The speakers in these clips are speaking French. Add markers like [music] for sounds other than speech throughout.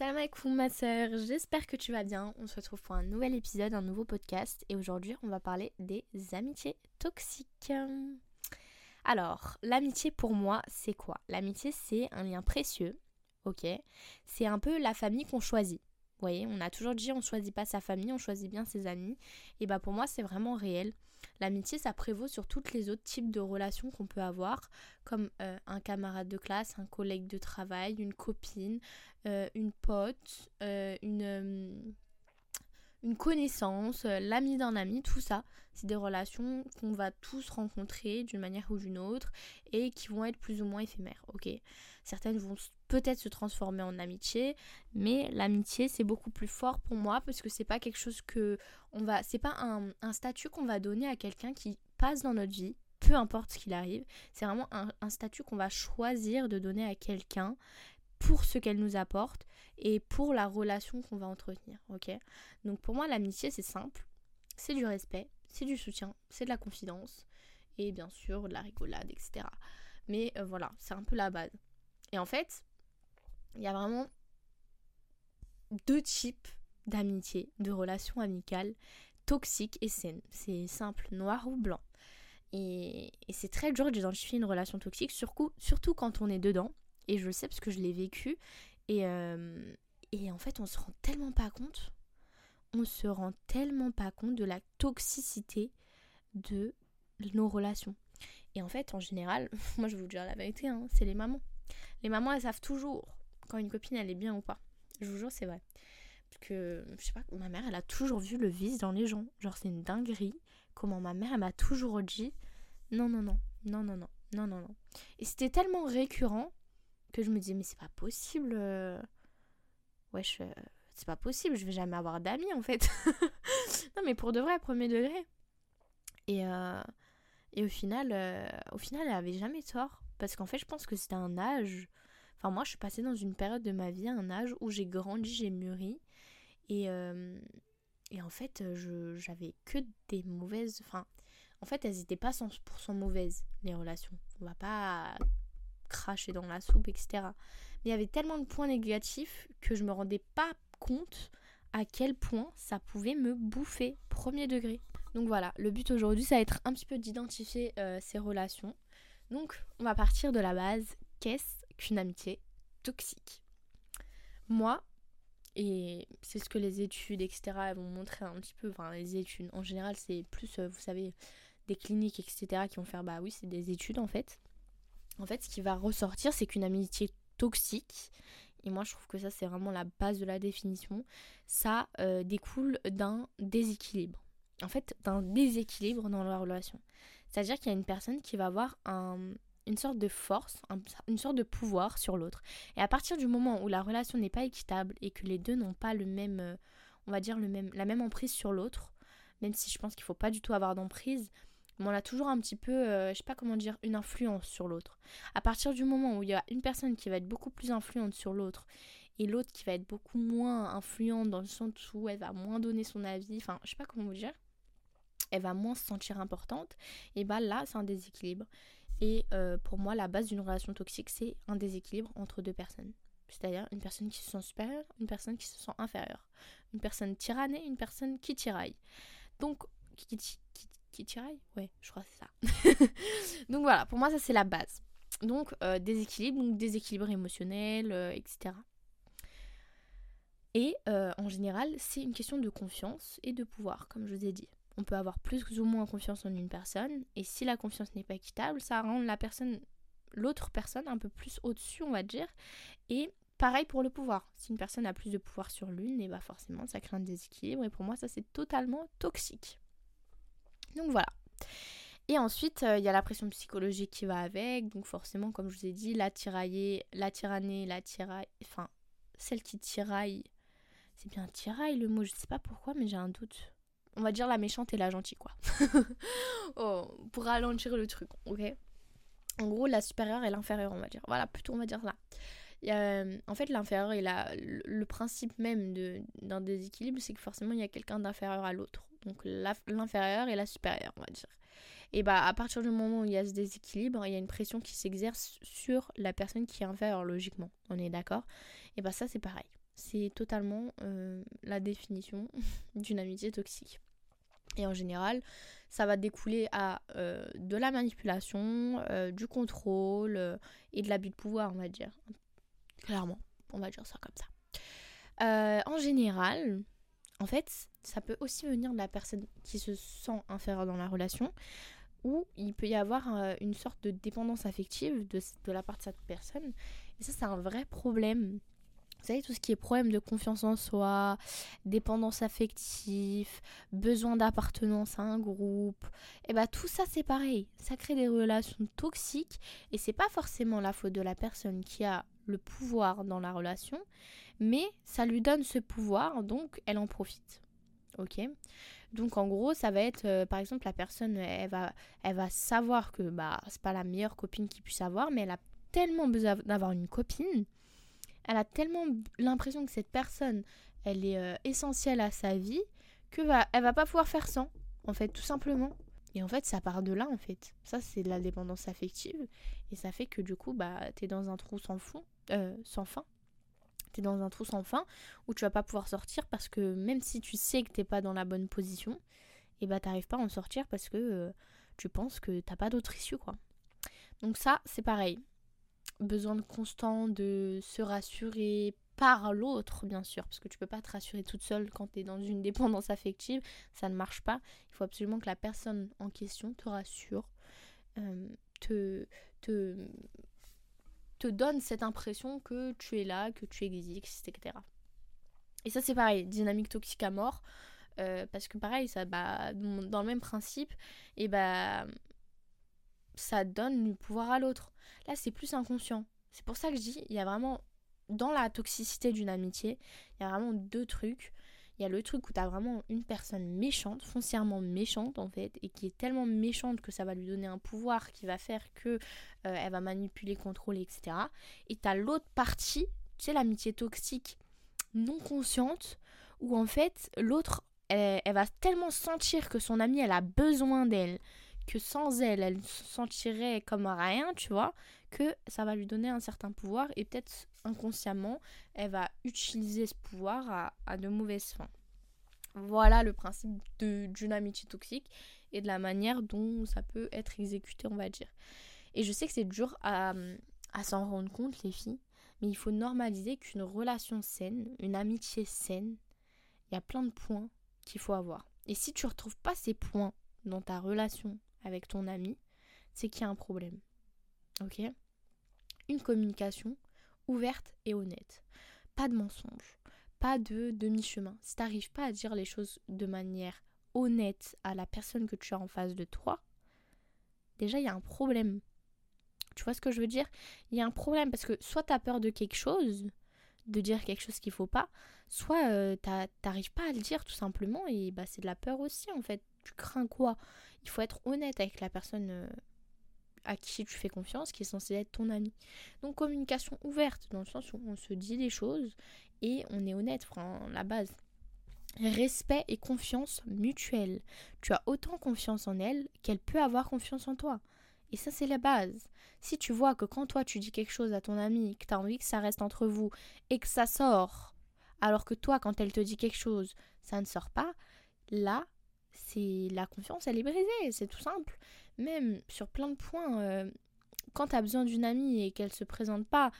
Salam ma soeur, j'espère que tu vas bien. On se retrouve pour un nouvel épisode, un nouveau podcast et aujourd'hui on va parler des amitiés toxiques. Alors, l'amitié pour moi c'est quoi? L'amitié c'est un lien précieux, ok? C'est un peu la famille qu'on choisit. Vous voyez, on a toujours dit on choisit pas sa famille, on choisit bien ses amis. Et bah pour moi c'est vraiment réel. L'amitié ça prévaut sur tous les autres types de relations qu'on peut avoir, comme euh, un camarade de classe, un collègue de travail, une copine, euh, une pote, euh, une une connaissance, euh, l'ami d'un ami, tout ça, c'est des relations qu'on va tous rencontrer d'une manière ou d'une autre et qui vont être plus ou moins éphémères, ok? Certaines vont peut-être se transformer en amitié, mais l'amitié c'est beaucoup plus fort pour moi parce que c'est pas quelque chose que on va, c'est pas un, statut qu'on va donner à quelqu'un qui passe dans notre vie, peu importe ce qu'il arrive, c'est vraiment un statut qu'on va choisir de donner à quelqu'un pour ce qu'elle nous apporte et pour la relation qu'on va entretenir, ok? Donc pour moi, l'amitié, c'est simple, c'est du respect, c'est du soutien, c'est de la confidence et bien sûr de la rigolade, etc. Mais euh, voilà, c'est un peu la base. Et en fait, il y a vraiment deux types d'amitié, de relations amicales toxiques et saines. C'est simple, noir ou blanc. Et, c'est très dur d'identifier une relation toxique, surtout, surtout quand on est dedans. Et je le sais parce que je l'ai vécu et, euh, et en fait, on se rend tellement pas compte, on se rend tellement pas compte de la toxicité de nos relations. Et en fait, en général, [laughs] moi je vais vous dire la vérité, hein, c'est les mamans. Les mamans, elles savent toujours quand une copine elle est bien ou pas. Je vous jure, c'est vrai. Parce que, je sais pas, ma mère, elle a toujours vu le vice dans les gens. Genre, c'est une dinguerie. Comment ma mère, elle m'a toujours dit non, non, non, non, non, non, non, non. Et c'était tellement récurrent que je me disais, mais c'est pas possible. Euh, wesh, euh, c'est pas possible, je vais jamais avoir d'amis en fait. [laughs] non, mais pour de vrai, premier degré. Et, euh, et au final, au final, elle avait jamais tort. Parce qu'en fait, je pense que c'était un âge. Enfin, moi, je suis passée dans une période de ma vie, un âge où j'ai grandi, j'ai mûri. Et, et en fait, j'avais que des mauvaises. Enfin, en fait, elles n'étaient pas 100% mauvaises, les relations. On va pas cracher dans la soupe, etc. Mais il y avait tellement de points négatifs que je me rendais pas compte à quel point ça pouvait me bouffer premier degré. Donc voilà, le but aujourd'hui, ça va être un petit peu d'identifier euh, ces relations. Donc on va partir de la base, qu'est-ce qu'une amitié toxique? Moi, et c'est ce que les études, etc., vont montrer un petit peu, enfin les études en général, c'est plus, euh, vous savez, des cliniques, etc., qui vont faire, bah oui, c'est des études en fait en fait, ce qui va ressortir, c'est qu'une amitié toxique, et moi je trouve que ça c'est vraiment la base de la définition, ça euh, découle d'un déséquilibre. En fait, d'un déséquilibre dans la relation. C'est-à-dire qu'il y a une personne qui va avoir une sorte de force, une sorte de pouvoir sur l'autre. Et à partir du moment où la relation n'est pas équitable et que les deux n'ont pas le même, euh, on va dire le même, la même emprise sur l'autre, même si je pense qu'il ne faut pas du tout avoir d'emprise, on a toujours un petit peu, euh, je sais pas comment dire, une influence sur l'autre. À partir du moment où il y a une personne qui va être beaucoup plus influente sur l'autre et l'autre qui va être beaucoup moins influente dans le sens où elle va moins donner son avis, enfin, je sais pas comment vous dire, elle va moins se sentir importante, et bah là, c'est un déséquilibre. Et euh, pour moi, la base d'une relation toxique, c'est un déséquilibre entre deux personnes. C'est-à-dire une personne qui se sent supérieure, une personne qui se sent inférieure. Une personne tyrannée, une personne qui tiraille. Donc, qui, qui, tiraille Ouais, je crois que c'est ça. [laughs] donc voilà, pour moi ça c'est la base. Donc euh, déséquilibre, donc déséquilibre émotionnel, euh, etc. Et euh, en général, c'est une question de confiance et de pouvoir, comme je vous ai dit. On peut avoir plus ou moins confiance en une personne, et si la confiance n'est pas équitable, ça rend la personne, l'autre personne, un peu plus au-dessus, on va dire. Et pareil pour le pouvoir. Si une personne a plus de pouvoir sur l'une, et bah forcément ça crée un déséquilibre, et pour moi ça c'est totalement toxique. Donc voilà. Et ensuite, euh, il y a la pression psychologique qui va avec. Donc forcément, comme je vous ai dit, la tiraillée, la tyrannée, la tiraille. Enfin, celle qui tiraille. C'est bien tiraille le mot, je sais pas pourquoi, mais j'ai un doute. On va dire la méchante et la gentille, quoi. [laughs] oh, pour ralentir le truc, ok En gros, la supérieure et l'inférieure, on va dire. Voilà, plutôt on va dire ça. Euh, en fait, l'inférieur et la, le principe même d'un déséquilibre, c'est que forcément, il y a quelqu'un d'inférieur à l'autre donc l'inférieur et la supérieure, on va dire. Et bah à partir du moment où il y a ce déséquilibre, il y a une pression qui s'exerce sur la personne qui est inférieure logiquement. On est d'accord? Et bah ça c'est pareil. c'est totalement euh, la définition [laughs] d'une amitié toxique. Et en général, ça va découler à euh, de la manipulation, euh, du contrôle et de l'abus de pouvoir, on va dire. Clairement, on va dire ça comme ça. en général, en fait, ça peut aussi venir de la personne qui se sent inférieure dans la relation, ou il peut y avoir une sorte de dépendance affective de, de la part de cette personne. Et ça, c'est un vrai problème vous savez, tout ce qui est problème de confiance en soi, dépendance affective, besoin d'appartenance à un groupe, et eh bah ben, tout ça c'est pareil. Ça crée des relations toxiques et c'est pas forcément la faute de la personne qui a le pouvoir dans la relation, mais ça lui donne ce pouvoir donc elle en profite. Ok donc en gros, ça va être euh, par exemple la personne elle va elle va savoir que bah c'est pas la meilleure copine qu'il puisse avoir mais elle a tellement besoin d'avoir une copine elle a tellement l'impression que cette personne, elle est euh, essentielle à sa vie, que va, elle va pas pouvoir faire sans, en fait, tout simplement. Et en fait, ça part de là, en fait. Ça, c'est de la dépendance affective. Et ça fait que du coup, bah, t'es dans un trou sans fond, euh, sans fin. T'es dans un trou sans fin où tu vas pas pouvoir sortir parce que même si tu sais que t'es pas dans la bonne position, et bah t'arrives pas à en sortir parce que euh, tu penses que t'as pas d'autre issue, quoi. Donc ça, c'est pareil besoin de constant de se rassurer par l'autre, bien sûr, parce que tu peux pas te rassurer toute seule quand tu es dans une [laughs] dépendance affective, ça ne marche pas. Il faut absolument que la personne en question te rassure, euh, te, te, te donne cette impression que tu es là, que tu existes, etc. Et ça, c'est pareil, dynamique toxique à mort. Euh, parce que pareil, ça, bah, dans le même principe, et bah, ça donne du pouvoir à l'autre. Là, c'est plus inconscient. C'est pour ça que je dis, il y a vraiment, dans la toxicité d'une amitié, il y a vraiment deux trucs. Il y a le truc où tu as vraiment une personne méchante, foncièrement méchante en fait, et qui est tellement méchante que ça va lui donner un pouvoir qui va faire que euh, elle va manipuler, contrôler, etc. Et tu as l'autre partie, tu sais, l'amitié toxique non consciente, où en fait l'autre, elle va tellement sentir que son amie, elle a besoin d'elle, que sans elle, elle se sentirait comme rien, tu vois, que ça va lui donner un certain pouvoir et peut-être inconsciemment, elle va utiliser ce pouvoir à, de mauvaises fins. Voilà le principe d'une amitié toxique et de la manière dont ça peut être exécuté, on va dire. Et je sais que c'est dur à, à s'en rendre compte, les filles, mais il faut normaliser qu'une relation saine, une amitié saine, il y a plein de points qu'il faut avoir. Et si tu ne retrouves pas ces points dans ta relation avec ton ami, c'est qu'il y a un problème. Ok? Une communication ouverte et honnête. Pas de mensonge, pas de demi-chemin. Si tu n'arrives pas à dire les choses de manière honnête à la personne que tu as en face de toi, déjà il y a un problème. Tu vois ce que je veux dire? Il y a un problème parce que soit tu as peur de quelque chose, de dire quelque chose qu'il faut pas, soit euh, t'arrives pas à le dire tout simplement et bah c'est de la peur aussi en fait. Tu crains quoi? Il faut être honnête avec la personne euh, à qui tu fais confiance, qui est censée être ton ami. Donc communication ouverte, dans le sens où on se dit les choses et on est honnête, la base. Respect et confiance mutuelle. Tu as autant confiance en elle qu'elle peut avoir confiance en toi. Et ça, c'est la base. Si tu vois que quand toi, tu dis quelque chose à ton ami, que tu as envie que ça reste entre vous et que ça sort, alors que toi, quand elle te dit quelque chose, ça ne sort pas, là, c'est la confiance, elle est brisée, c'est tout simple. Même sur plein de points, euh, quand tu as besoin d'une amie et qu'elle se présente pas,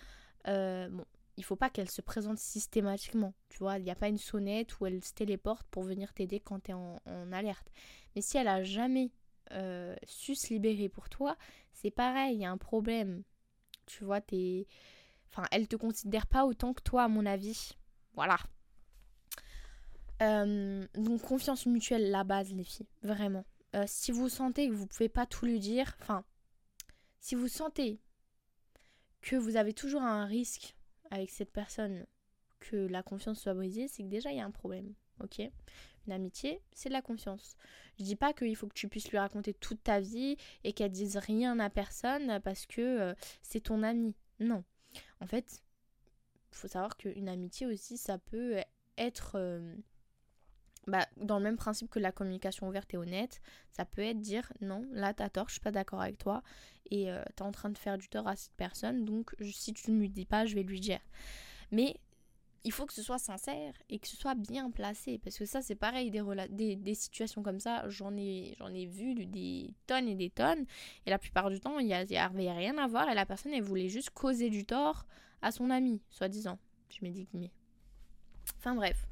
euh, bon, il faut pas qu'elle se présente systématiquement. Tu vois, il n'y a pas une sonnette où elle se téléporte pour venir t'aider quand tu es en, alerte. Mais si elle a jamais euh, su se libérer pour toi, c'est pareil, il y a un problème. Tu vois, t'es. Enfin, elle te considère pas autant que toi, à mon avis. Voilà, euh, donc confiance mutuelle, la base les filles, vraiment. Euh, si vous sentez que vous pouvez pas tout lui dire, enfin, si vous sentez que vous avez toujours un risque avec cette personne que la confiance soit brisée, c'est que déjà il y a un problème, ok? Une amitié, c'est de la confiance. Je dis pas qu'il faut que tu puisses lui raconter toute ta vie et qu'elle dise rien à personne parce que euh, c'est ton ami. Non. En fait, faut savoir qu'une amitié aussi, ça peut être bah, dans le même principe que la communication ouverte et honnête, ça peut être dire non, là t'as tort, je suis pas d'accord avec toi et euh, t'es en train de faire du tort à cette personne, donc si tu ne lui dis pas, je vais lui dire. Mais il faut que ce soit sincère et que ce soit bien placé. Parce que ça, c'est pareil, des, situations comme ça, j'en ai, vu des tonnes et des tonnes. Et la plupart du temps, il n'y avait rien à voir et la personne, elle voulait juste causer du tort à son ami, soi-disant. Je me dis mais. Enfin bref.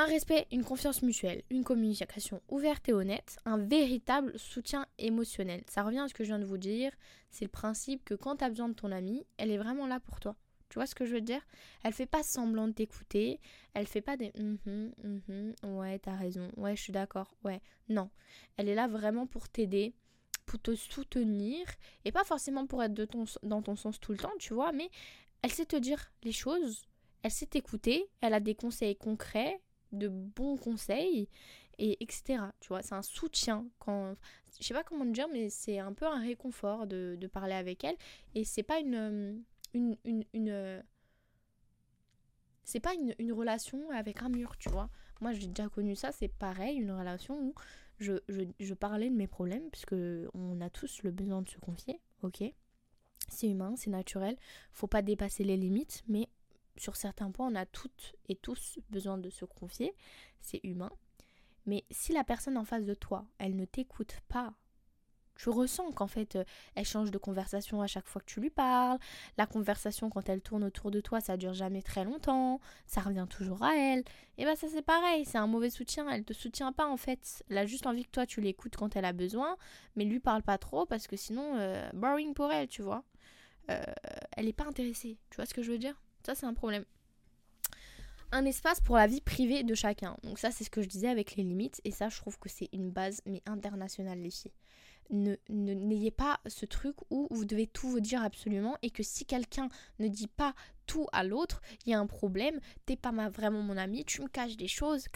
Un respect, une confiance mutuelle, une communication ouverte et honnête, un véritable soutien émotionnel. Ça revient à ce que je viens de vous dire. C'est le principe que quand tu as besoin de ton ami, elle est vraiment là pour toi. Tu vois ce que je veux dire? Elle fait pas semblant de t'écouter, elle fait pas des mm mm ouais, t'as raison, ouais, je suis d'accord, ouais. Non, elle est là vraiment pour t'aider, pour te soutenir, et pas forcément pour être de ton, dans ton sens tout le temps, tu vois, mais elle sait te dire les choses, elle sait t'écouter, elle a des conseils concrets, de bons conseils, et etc. Tu vois, c'est un soutien quand je sais pas comment dire mais c'est un peu un réconfort de, de parler avec elle et c'est pas une une, une, une c'est pas une, une, relation avec un mur, tu vois. Moi, j'ai déjà connu ça, c'est pareil, une relation où je, je, je, parlais de mes problèmes, puisque on a tous le besoin de se confier, ok C'est humain, c'est naturel, faut pas dépasser les limites, mais sur certains points, on a toutes et tous besoin de se confier, c'est humain. Mais si la personne en face de toi, elle ne t'écoute pas tu ressens qu'en fait, euh, elle change de conversation à chaque fois que tu lui parles. La conversation, quand elle tourne autour de toi, ça dure jamais très longtemps. Ça revient toujours à elle. Et bah, ça, c'est pareil. C'est un mauvais soutien. Elle te soutient pas, en fait. Elle a juste envie que toi, tu l'écoutes quand elle a besoin. Mais lui parle pas trop parce que sinon, euh, boring pour elle, tu vois. Euh, elle est pas intéressée. Tu vois ce que je veux dire? Ça, c'est un problème un espace pour la vie privée de chacun. Donc ça, c'est ce que je disais avec les limites. Et ça, je trouve que c'est une base, mais internationale, les filles n'ayez ne, pas ce truc où vous devez tout vous dire absolument et que si quelqu'un ne dit pas tout à l'autre, il y a un problème, t'es pas vraiment mon ami, tu me caches des choses,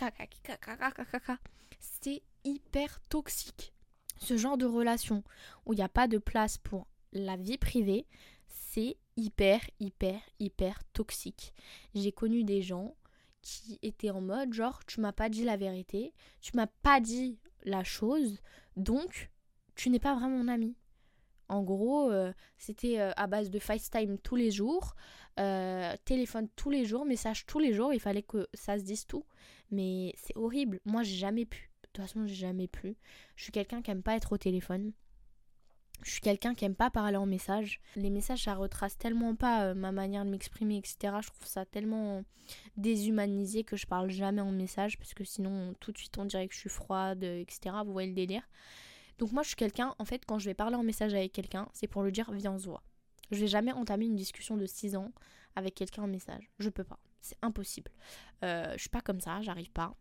c'est hyper toxique. Ce genre de relation où il n'y a pas de place pour la vie privée, c'est hyper, hyper, hyper toxique. J'ai connu des gens qui étaient en mode genre tu m'as pas dit la vérité, tu m'as pas dit la chose, donc tu n'es pas vraiment mon ami. En gros, euh, c'était euh, à base de FaceTime tous les jours, euh, téléphone tous les jours, message tous les jours, il fallait que ça se dise tout. Mais c'est horrible. Moi, j'ai jamais pu. De toute façon, j'ai jamais pu. Je suis quelqu'un qui aime pas être au téléphone. Je suis quelqu'un qui aime pas parler en message. Les messages, ça retrace tellement pas ma manière de m'exprimer, etc. Je trouve ça tellement déshumanisé que je parle jamais en message parce que sinon, tout de suite, on dirait que je suis froide, etc. Vous voyez le délire. Donc moi je suis quelqu'un, en fait quand je vais parler en message avec quelqu'un, c'est pour lui dire viens on. Je vais jamais entamer une discussion de 6 ans avec quelqu'un en message. Je peux pas. C'est impossible. Euh, je suis pas comme ça, j'arrive pas.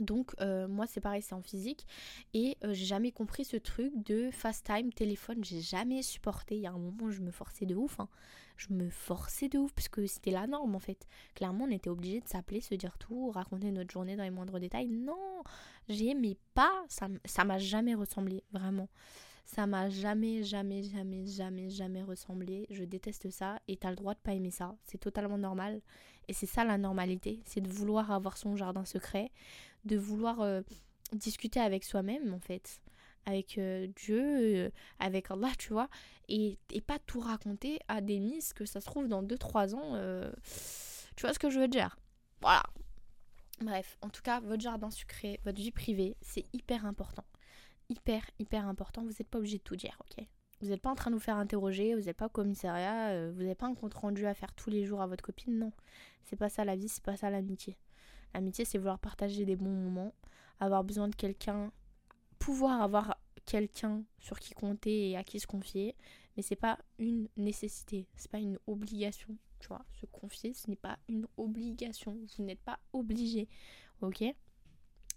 Donc euh, moi c'est pareil, c'est en physique et euh, j'ai jamais compris ce truc de fast time téléphone, j'ai jamais supporté. Il y a un moment je me forçais de ouf, hein. je me forçais de ouf parce que c'était la norme en fait. Clairement on était obligé de s'appeler, se dire tout, raconter notre journée dans les moindres détails. Non, j'aimais pas, ça ça m'a jamais ressemblé vraiment. Ça m'a jamais, jamais, jamais, jamais, jamais ressemblé. Je déteste ça et t'as le droit de pas aimer ça. C'est totalement normal. Et c'est ça la normalité, c'est de vouloir avoir son jardin secret, de vouloir euh, discuter avec soi-même en fait, avec euh, Dieu, euh, avec Allah, tu vois, et, pas tout raconter à des miss que ça se trouve dans 2-3 ans. tu vois ce que je veux dire? Voilà. Bref, en tout cas, votre jardin secret, votre vie privée, c'est hyper important. Hyper, hyper important. Vous n'êtes pas obligé de tout dire, ok? Vous n'êtes pas en train de vous faire interroger, vous n'êtes pas au commissariat, vous n'avez pas un compte rendu à faire tous les jours à votre copine, non. C'est pas ça la vie, c'est pas ça l'amitié. L'amitié, c'est vouloir partager des bons moments, avoir besoin de quelqu'un, pouvoir avoir quelqu'un sur qui compter et à qui se confier, mais c'est pas une nécessité, c'est pas une obligation, tu vois. Se confier, ce n'est pas une obligation, vous n'êtes pas obligé, ok?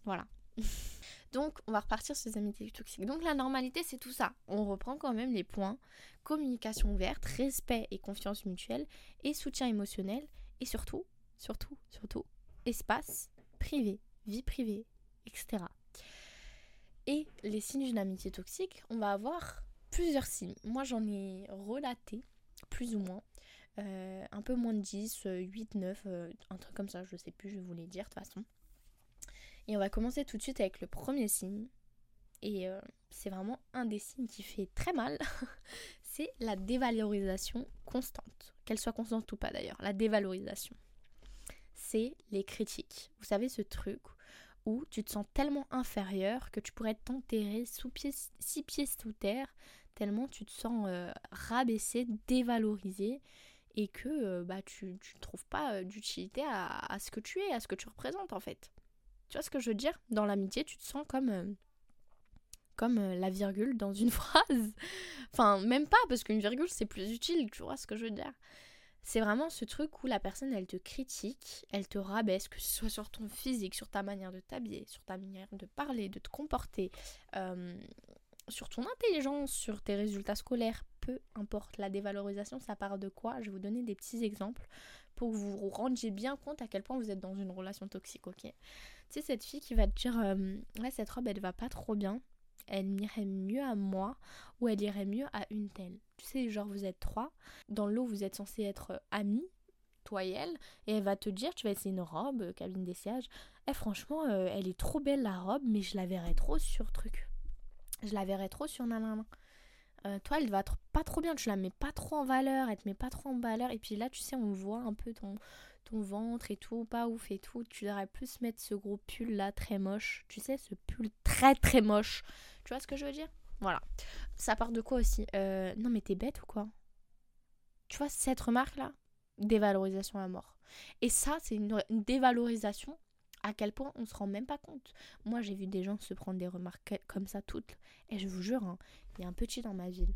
Voilà. [laughs] Donc, on va repartir sur les amitiés toxiques. Donc, la normalité, c'est tout ça. On reprend quand même les points communication ouverte, respect et confiance mutuelle, et soutien émotionnel, et surtout, surtout, surtout, espace privé, vie privée, etc. Et les signes d'une amitié toxique, on va avoir plusieurs signes. Moi, j'en ai relaté plus ou moins. Euh, un peu moins de 10, 8, 9, un truc comme ça, je sais plus, je vais vous les dire de toute façon. Et on va commencer tout de suite avec le premier signe. Et euh, c'est vraiment un des signes qui fait très mal. [laughs] c'est la dévalorisation constante. Qu'elle soit constante ou pas d'ailleurs, la dévalorisation. c'est les critiques. Vous savez ce truc où tu te sens tellement inférieur que tu pourrais t'enterrer sous six pieds sous terre, tellement tu te sens euh, rabaissé, dévalorisé et que euh, bah, tu ne trouves pas d'utilité à, ce que tu es, à ce que tu représentes en fait. Tu vois ce que je veux dire? Dans l'amitié, tu te sens comme, comme la virgule dans une [laughs] phrase. enfin, même pas, parce qu'une virgule, c'est plus utile, tu vois ce que je veux dire? C'est vraiment ce truc où la personne, elle te critique, elle te rabaisse, que ce soit sur ton physique, sur ta manière de t'habiller, sur ta manière de parler, de te comporter, euh, sur ton intelligence, sur tes résultats scolaires, peu importe. La dévalorisation, ça part de quoi? Je vais vous donner des petits exemples pour que vous vous rendiez bien compte à quel point vous êtes dans une relation toxique, ok? Tu sais, cette fille qui va te dire, euh, ouais, cette robe, elle va pas trop bien, elle m'irait mieux à moi ou elle irait mieux à une telle? Tu sais, genre vous êtes trois, dans l'eau vous êtes censés être euh, amis, toi et elle, et elle va te dire, tu vas essayer une robe, euh, cabine d'essayage, eh franchement, elle est trop belle la robe, mais je la verrais trop sur truc. Je la verrais trop sur nanana. Toi, elle va pas trop bien, tu la mets pas trop en valeur, elle te met pas trop en valeur, et puis là, tu sais, on voit un peu ton, ton ventre et tout, pas ouf et tout. Tu devrais plus mettre ce gros pull là, très moche. Tu sais, ce pull très très moche tu vois ce que je veux dire? Voilà. Ça part de quoi aussi? Euh, Non mais t'es bête ou quoi? Tu vois cette remarque là Dévalorisation à mort. Et ça c'est une, dévalorisation à quel point on se rend même pas compte. Moi j'ai vu des gens se prendre des remarques comme ça toutes. Et je vous jure, hein, il y a un petit dans ma ville.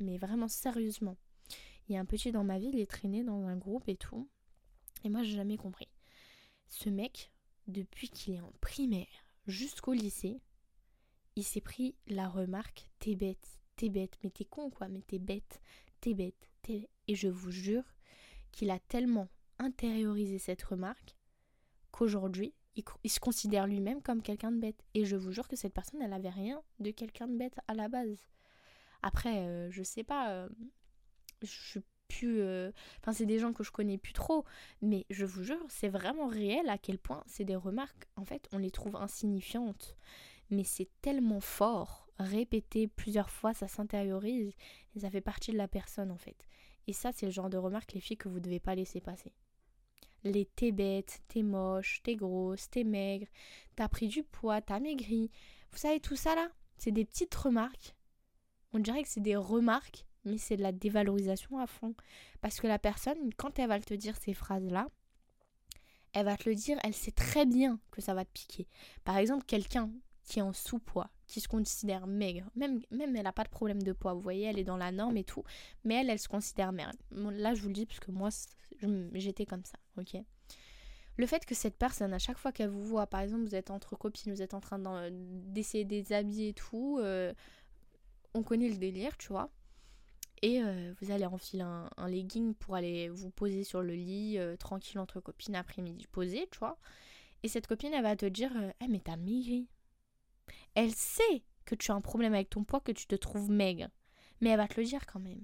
Mais vraiment sérieusement. Il y a un petit dans ma ville, il est traîné dans un groupe et tout. Et moi j'ai jamais compris. Ce mec, depuis qu'il est en primaire jusqu'au lycée, il s'est pris la remarque T'es bête, t'es bête, mais t'es con quoi, mais t'es bête, t'es bête, t'es. Et je vous jure qu'il a tellement intériorisé cette remarque qu'aujourd'hui, il, se considère lui-même comme quelqu'un de bête. Et je vous jure que cette personne, elle avait rien de quelqu'un de bête à la base. Après, euh, je sais pas, euh, je suis plus. Euh, enfin, c'est des gens que je connais plus trop, mais je vous jure, c'est vraiment réel à quel point c'est des remarques, en fait, on les trouve insignifiantes mais c'est tellement fort, répété plusieurs fois, ça s'intériorise et ça fait partie de la personne en fait. Et ça, c'est le genre de remarque, les filles, que vous ne devez pas laisser passer. Les t'es bête, t'es moche, t'es grosse, t'es maigre, t'as pris du poids, t'as maigri. Vous savez, tout ça là, c'est des petites remarques. On dirait que c'est des remarques, mais c'est de la dévalorisation à fond. Parce que la personne, quand elle va te dire ces phrases-là, elle va te le dire, elle sait très bien que ça va te piquer. Par exemple, quelqu'un qui est en sous-poids, qui se considère maigre, même, elle n'a pas de problème de poids, vous voyez, elle est dans la norme et tout, mais elle, elle se considère maigre. Là, je vous le dis parce que moi, j'étais comme ça, ok le fait que cette personne, à chaque fois qu'elle vous voit, par exemple, vous êtes entre copines, vous êtes en train d'essayer de déshabiller et tout, euh, on connaît le délire, tu vois. Et euh, vous allez enfiler un, legging pour aller vous poser sur le lit, euh, tranquille entre copines, après-midi posé, tu vois. Et cette copine, elle va te dire Eh, mais t'as maigri elle sait que tu as un problème avec ton poids, que tu te trouves maigre. Mais elle va te le dire quand même.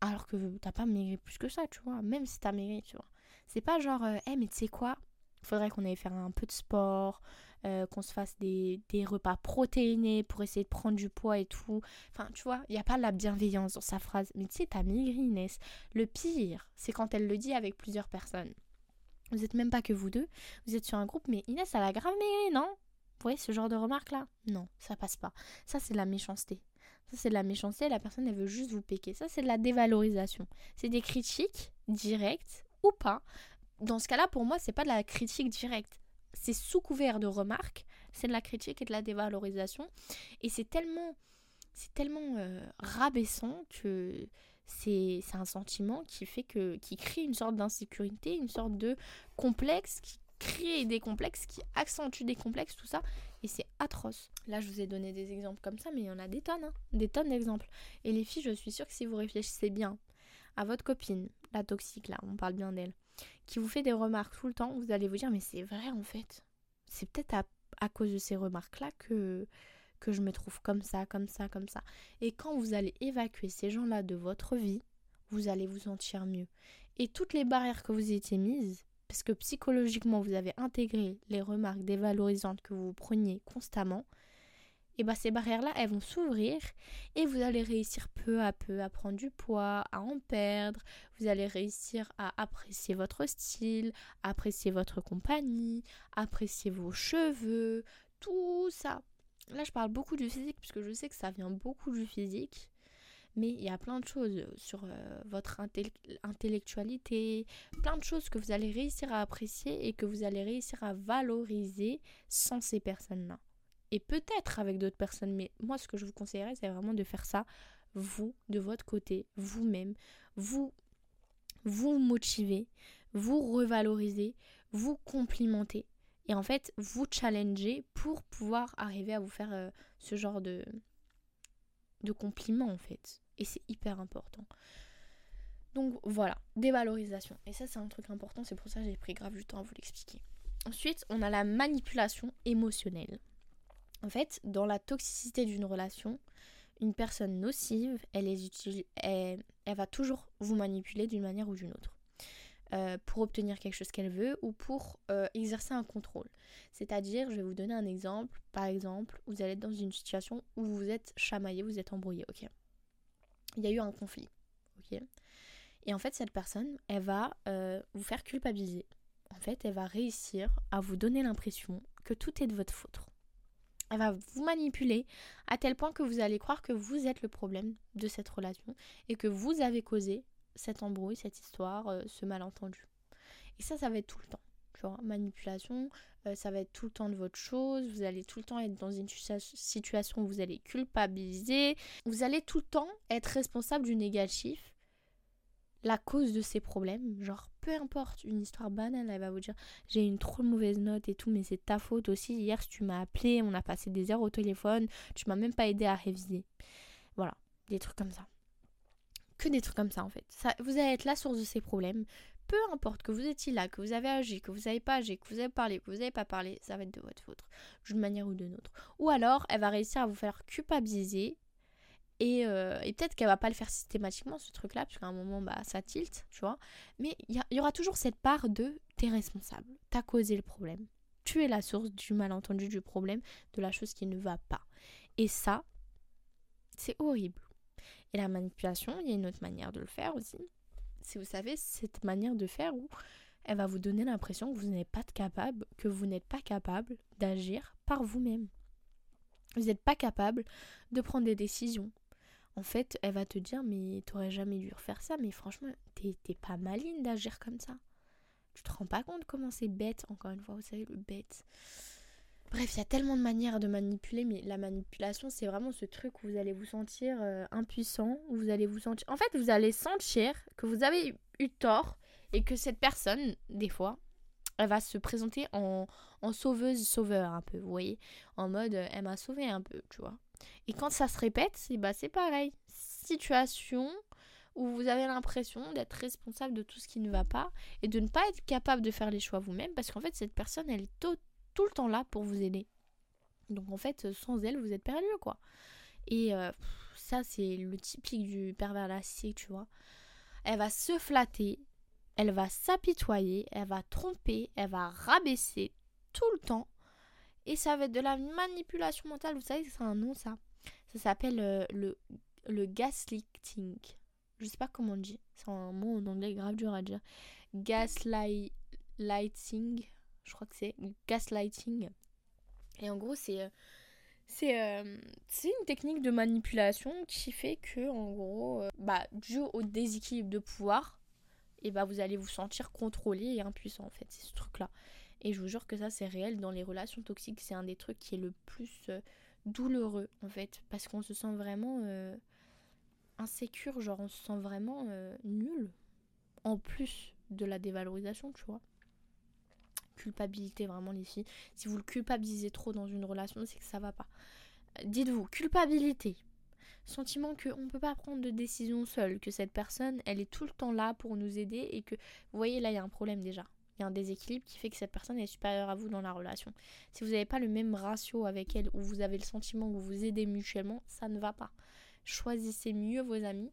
Alors que t'as pas maigri plus que ça, tu vois. Même si t'as maigri, tu vois. C'est pas genre, euh, mais tu sais quoi? Faudrait qu'on aille faire un peu de sport, euh, qu'on se fasse des, repas protéinés pour essayer de prendre du poids et tout. Enfin, tu vois, il n'y a pas de la bienveillance dans sa phrase. Mais tu sais, t'as maigri, Inès. Le pire, c'est quand elle le dit avec plusieurs personnes. Vous êtes même pas que vous deux. Vous êtes sur un groupe, mais Inès, elle a grave maigri, non? Vous voyez ce genre de remarque là Non, ça passe pas. Ça c'est de la méchanceté. Ça c'est de la méchanceté, la personne elle veut juste vous péquer. Ça c'est de la dévalorisation. C'est des critiques directes ou pas. Dans ce cas-là, pour moi, c'est pas de la critique directe. C'est sous couvert de remarques, c'est de la critique et de la dévalorisation. Et c'est tellement, c'est tellement euh, rabaissant que c'est un sentiment qui fait que qui crée une sorte d'insécurité, une sorte de complexe qui créer des complexes, qui accentuent des complexes, tout ça. Et c'est atroce. Là, je vous ai donné des exemples comme ça, mais il y en a des tonnes, hein. des tonnes d'exemples. Et les filles, je suis sûre que si vous réfléchissez bien à votre copine, la toxique, là, on parle bien d'elle, qui vous fait des remarques tout le temps, vous allez vous dire, mais c'est vrai en fait. C'est peut-être à, à, cause de ces remarques-là que, que je me trouve comme ça, comme ça, comme ça. Et quand vous allez évacuer ces gens-là de votre vie, vous allez vous sentir mieux. Et toutes les barrières que vous étiez mises, parce que psychologiquement vous avez intégré les remarques dévalorisantes que vous preniez constamment, et bah ces barrières-là, elles vont s'ouvrir et vous allez réussir peu à peu à prendre du poids, à en perdre. Vous allez réussir à apprécier votre style, apprécier votre compagnie, apprécier vos cheveux, tout ça. Là, je parle beaucoup du physique puisque je sais que ça vient beaucoup du physique. Mais il y a plein de choses sur euh, votre intellectualité, plein de choses que vous allez réussir à apprécier et que vous allez réussir à valoriser sans ces personnes-là et peut-être avec d'autres personnes. Mais moi, ce que je vous conseillerais, c'est vraiment de faire ça, vous, de votre côté, vous-même, vous, vous motiver, vous revaloriser, vous complimenter. Et en fait, vous challenger pour pouvoir arriver à vous faire euh, ce genre de, de compliments, en fait. Et c'est hyper important. Donc voilà, dévalorisation. Et ça, c'est un truc important, c'est pour ça que j'ai pris grave du temps à vous l'expliquer. Ensuite, on a la manipulation émotionnelle. En fait, dans la toxicité d'une relation, une personne nocive, elle, elle, va toujours vous manipuler d'une manière ou d'une autre. Euh, pour obtenir quelque chose qu'elle veut ou pour euh, exercer un contrôle. C'est-à-dire, je vais vous donner un exemple. Par exemple, vous allez être dans une situation où vous êtes chamaillé, vous êtes embrouillé, ok? Il y a eu un conflit, ok? Et en fait, cette personne, elle va euh, vous faire culpabiliser. En fait, elle va réussir à vous donner l'impression que tout est de votre faute. Elle va vous manipuler à tel point que vous allez croire que vous êtes le problème de cette relation et que vous avez causé cette embrouille, cette histoire, euh, ce malentendu. Et ça, ça va être tout le temps. Manipulation, euh, ça va être tout le temps de votre chose. Vous allez tout le temps être dans une situation où vous allez culpabiliser. Vous allez tout le temps être responsable du négatif la cause de ces problèmes. Genre, peu importe, une histoire banale, elle va vous dire j'ai une trop mauvaise note et tout, mais c'est ta faute aussi. Hier, tu m'as appelé, on a passé des heures au téléphone, tu m'as même pas aidé à réviser. Voilà, des trucs comme ça. Que des trucs comme ça en fait. Ça, vous allez être la source de ces problèmes. Peu importe que vous étiez là, que vous avez agi, que vous n'avez pas agi, que vous avez parlé, que vous n'avez pas parlé, ça va être de votre faute, d'une manière ou d'une autre. Ou alors, elle va réussir à vous faire culpabiliser euh, et, peut-être qu'elle va pas le faire systématiquement, ce truc-là, parce qu'à un moment, bah, ça tilte, tu vois. Mais il y, aura toujours cette part de t'es responsable, t'as causé le problème. Tu es la source du malentendu, du problème, de la chose qui ne va pas. Et ça, c'est horrible. Et la manipulation, il y a une autre manière de le faire aussi. Si vous savez, cette manière de faire où elle va vous donner l'impression que vous n'êtes pas capable, que vous n'êtes pas capable d'agir par vous-même. Vous n'êtes pas capable de prendre des décisions, en fait, elle va te dire Mais t'aurais jamais dû refaire ça, mais franchement, t'es pas maline d'agir comme ça. Tu te rends pas compte comment c'est bête, encore une fois, vous savez, le bête. Bref, il y a tellement de manières de manipuler, mais la manipulation, c'est vraiment ce truc où vous allez vous sentir euh, impuissant, où vous allez vous sentir. En fait, vous allez sentir que vous avez eu tort et que cette personne, des fois, elle va se présenter en, en sauveuse-sauveur un peu, vous voyez En mode, elle m'a sauvé un peu, tu vois. Et quand ça se répète, c'est bah, pareil. Situation où vous avez l'impression d'être responsable de tout ce qui ne va pas et de ne pas être capable de faire les choix vous-même parce qu'en fait cette personne elle est tout, le temps là pour vous aider. Donc en fait sans elle vous êtes perdu quoi. Et euh, ça c'est le typique du pervers narcissique tu vois. Elle va se flatter, elle va s'apitoyer, elle va tromper, elle va rabaisser tout le temps et ça va être de la manipulation mentale. Vous savez, c'est un nom ça. Ça s'appelle euh, le, le gaslighting. Je sais pas comment on dit. C'est un mot en anglais grave dur à dire. Gaslighting. Je crois que c'est gaslighting. Et en gros, c'est. Euh, euh, c'est une technique de manipulation qui fait que, en gros, bah, dû au déséquilibre de pouvoir, et eh bah, vous allez vous sentir contrôlé et impuissant en fait. C'est ce truc-là. Et je vous jure que ça, c'est réel. Dans les relations toxiques, c'est un des trucs qui est le plus euh, douloureux, en fait. Parce qu'on se sent vraiment euh, insécure, genre on se sent vraiment euh, nul. En plus de la dévalorisation, tu vois. Culpabilité, vraiment, les filles. Si vous le culpabilisez trop dans une relation, c'est que ça va pas. Dites-vous, culpabilité. Sentiment qu'on ne peut pas prendre de décision seule, que cette personne, elle est tout le temps là pour nous aider et que, vous voyez, là, il y a un problème déjà il y a un déséquilibre qui fait que cette personne est supérieure à vous dans la relation. Si vous n'avez pas le même ratio avec elle, ou vous avez le sentiment que vous vous aidez mutuellement, ça ne va pas. Choisissez mieux vos amis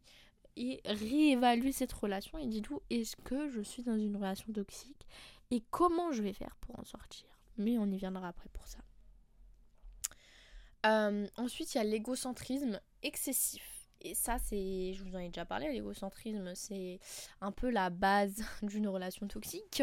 et réévaluez cette relation et dites-vous est-ce que je suis dans une relation toxique et comment je vais faire pour en sortir? Mais on y viendra après pour ça. ensuite, il y a l'égocentrisme excessif. Et ça, c'est, je vous en ai déjà parlé, l'égocentrisme, c'est un peu la base [laughs] d'une relation toxique.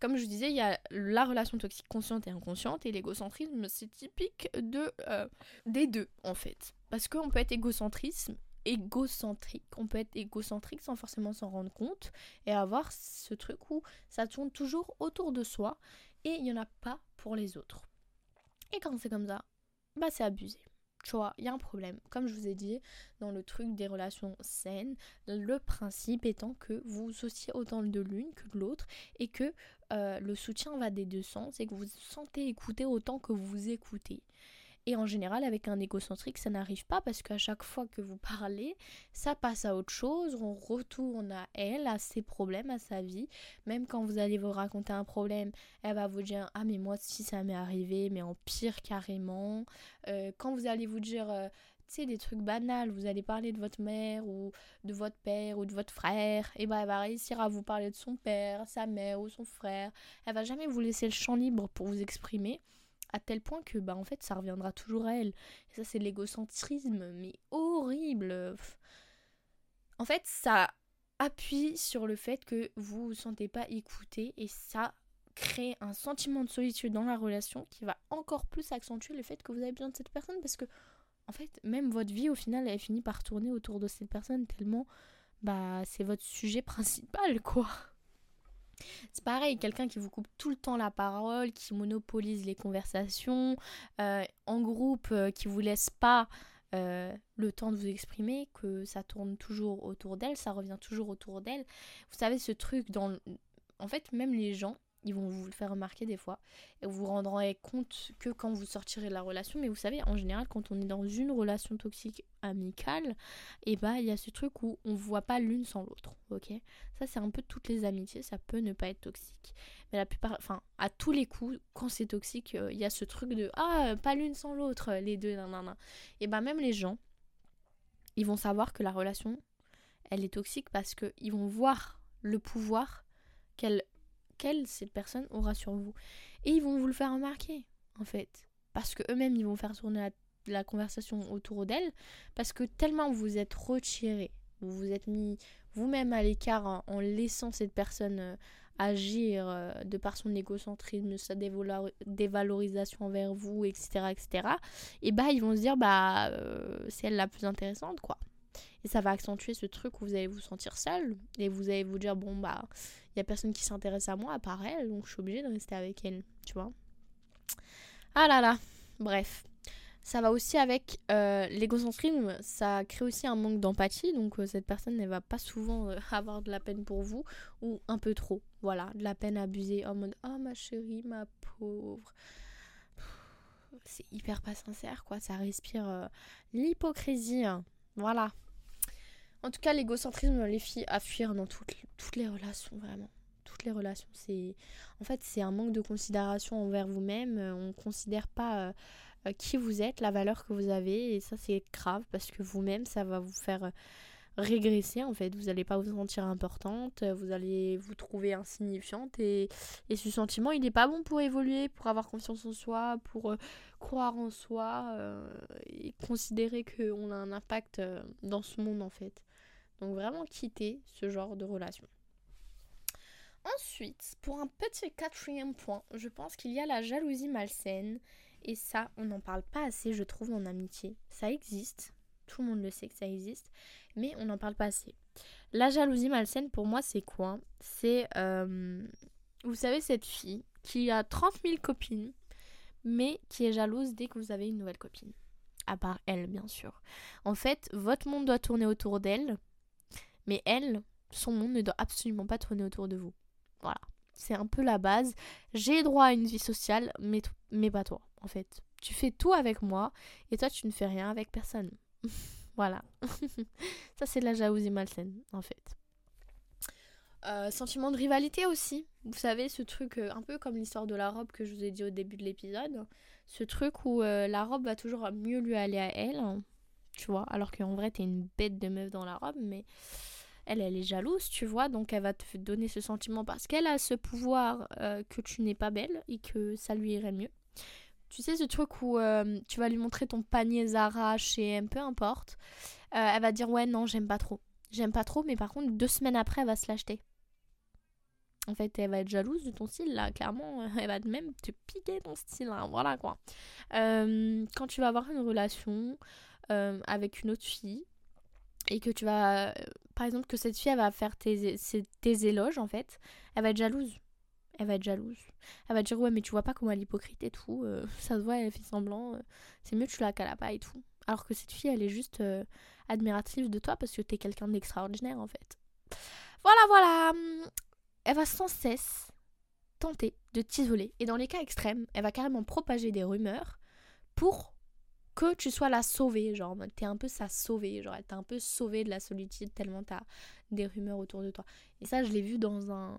Comme je vous disais, il y a la relation toxique consciente et inconsciente, et l'égocentrisme, c'est typique de, euh, des deux, en fait. Parce qu'on peut être égocentriste, égocentrique, on peut être égocentrique sans forcément s'en rendre compte, et avoir ce truc où ça tourne toujours autour de soi, et il n'y en a pas pour les autres. Et quand c'est comme ça, bah c'est abusé il y a un problème. Comme je vous ai dit, dans le truc des relations saines, le principe étant que vous associez autant de l'une que de l'autre et que euh, le soutien va des deux sens et que vous vous sentez écouter autant que vous écoutez. Et en général, avec un égocentrique, ça n'arrive pas parce qu'à chaque fois que vous parlez, ça passe à autre chose, on retourne à elle, à ses problèmes, à sa vie. Même quand vous allez vous raconter un problème, elle va vous dire Ah, mais moi si ça m'est arrivé, mais en pire carrément. Euh, quand vous allez vous dire. Euh, tu sais, des trucs banals, vous allez parler de votre mère ou de votre père ou de votre frère, et ben elle va réussir à vous parler de son père, sa mère ou son frère. Elle va jamais vous laisser le champ libre pour vous exprimer à tel point que bah en fait ça reviendra toujours à elle. Et ça c'est l'égocentrisme mais horrible. En fait, ça appuie sur le fait que vous vous sentez pas écouté et ça crée un sentiment de solitude dans la relation qui va encore plus accentuer le fait que vous avez besoin de cette personne parce que en fait, même votre vie au final elle finit par tourner autour de cette personne tellement bah c'est votre sujet principal quoi. C'est pareil, quelqu'un qui vous coupe tout le temps la parole, qui monopolise les conversations, euh, en groupe, euh, qui vous laisse pas euh, le temps de vous exprimer, que ça tourne toujours autour d'elle, ça revient toujours autour d'elle. Vous savez, ce truc dans... En fait, même les gens, ils vont vous le faire remarquer des fois. Et vous vous rendrez compte que quand vous sortirez de la relation mais vous savez en général quand on est dans une relation toxique amicale et eh bah il y a ce truc où on voit pas l'une sans l'autre ça c'est un peu toutes les amitiés ça peut ne pas être toxique. Mais la plupart enfin à tous les coups quand c'est toxique euh, il y a ce truc de ah pas l'une sans l'autre les deux nan, nan, nan. et bah même les gens ils vont savoir que la relation elle est toxique parce que ils vont voir le pouvoir qu'elle quelle cette personne aura sur vous. Et ils vont vous le faire remarquer, en fait. Parce que eux-mêmes, ils vont faire tourner la, conversation autour d'elle. Parce que tellement vous êtes retiré, vous vous êtes mis vous-même à l'écart en, laissant cette personne euh, agir euh, de par son égocentrisme, sa dévalorisation envers vous, etc., etc., et bah ils vont se dire bah euh, c'est elle la plus intéressante quoi. Et ça va accentuer ce truc où vous allez vous sentir seul et vous allez vous dire bon bah personne qui s'intéresse à moi à part elle donc je suis obligée de rester avec elle, tu vois. Ah là là, bref. Ça va aussi avec euh, l'égocentrisme, ça crée aussi un manque d'empathie, donc euh, cette personne ne va pas souvent euh, [laughs] avoir de la peine pour vous, ou un peu trop, voilà, de la peine abusée, en mode « Oh ma chérie, ma pauvre », c'est hyper pas sincère, quoi, ça respire l'hypocrisie, hein. voilà, en tout cas, l'égocentrisme les filles à fuir dans toutes, les relations, vraiment. Toutes les relations. C'est En fait, c'est un manque de considération envers vous-même. Euh, on ne considère pas euh, euh, qui vous êtes, la valeur que vous avez. Et ça, c'est grave parce que vous-même, ça va vous faire régresser en fait. Vous n'allez pas vous sentir importante, vous allez vous trouver insignifiante et, et ce sentiment il n'est pas bon pour évoluer, pour avoir confiance en soi, pour croire en soi et considérer qu'on a un impact dans ce monde en fait. Donc vraiment quitter ce genre de relation. Ensuite, pour un petit quatrième point, je pense qu'il y a la jalousie malsaine. Et ça, on n'en parle pas assez, je trouve, en amitié. Ça existe, tout le monde le sait que ça existe, mais on n'en parle pas assez. La jalousie malsaine, pour moi, c'est quoi? C'est, euh, vous savez, cette fille qui a 30 000 copines, mais qui est jalouse dès que vous avez une nouvelle copine. À part elle, bien sûr. En fait, votre monde doit tourner autour d'elle, mais elle, son monde ne doit absolument pas tourner autour de vous. Voilà. C'est un peu la base. J'ai droit à une vie sociale, mais, pas toi, en fait. Tu fais tout avec moi, et toi, tu ne fais rien avec personne. [laughs] voilà. [laughs] Ça, c'est de la jalousie malsaine, en fait. Euh, sentiment de rivalité aussi. Vous savez, ce truc, euh, un peu comme l'histoire de la robe que je vous ai dit au début de l'épisode. Ce truc où euh, la robe va toujours mieux lui aller à elle. tu vois, alors qu'en vrai, t'es une bête de meuf dans la robe, mais elle, elle est jalouse, tu vois, donc elle va te donner ce sentiment parce qu'elle a ce pouvoir euh, que tu n'es pas belle et que ça lui irait mieux. Tu sais, ce truc où euh, tu vas lui montrer ton panier Zara, chez peu importe. Euh, elle va dire ouais, non, j'aime pas trop. J'aime pas trop, mais par contre, deux semaines après, elle va se l'acheter. En fait, elle va être jalouse de ton style, là, clairement. [laughs] Elle va même te piquer ton style, hein, voilà quoi. Quand tu vas avoir une relation avec une autre fille, et que tu vas. Par exemple, que cette fille, elle va faire tes, tes éloges, en fait, elle va être jalouse elle va être jalouse. Elle va dire ouais mais tu vois pas comment elle est hypocrite et tout, euh, [laughs] ça se voit, elle fait semblant, euh, c'est mieux tu la cales pas et tout. Alors que cette fille elle est juste euh, admirative de toi parce que t'es quelqu'un d'extraordinaire en fait. Voilà voilà, elle va sans cesse tenter de t'isoler et dans les cas extrêmes, elle va carrément propager des rumeurs pour que tu sois la sauvée, genre t'es un peu sa sauvée, genre t'a un peu sauvée de la solitude tellement t'as des rumeurs autour de toi. Et ça je l'ai vu dans un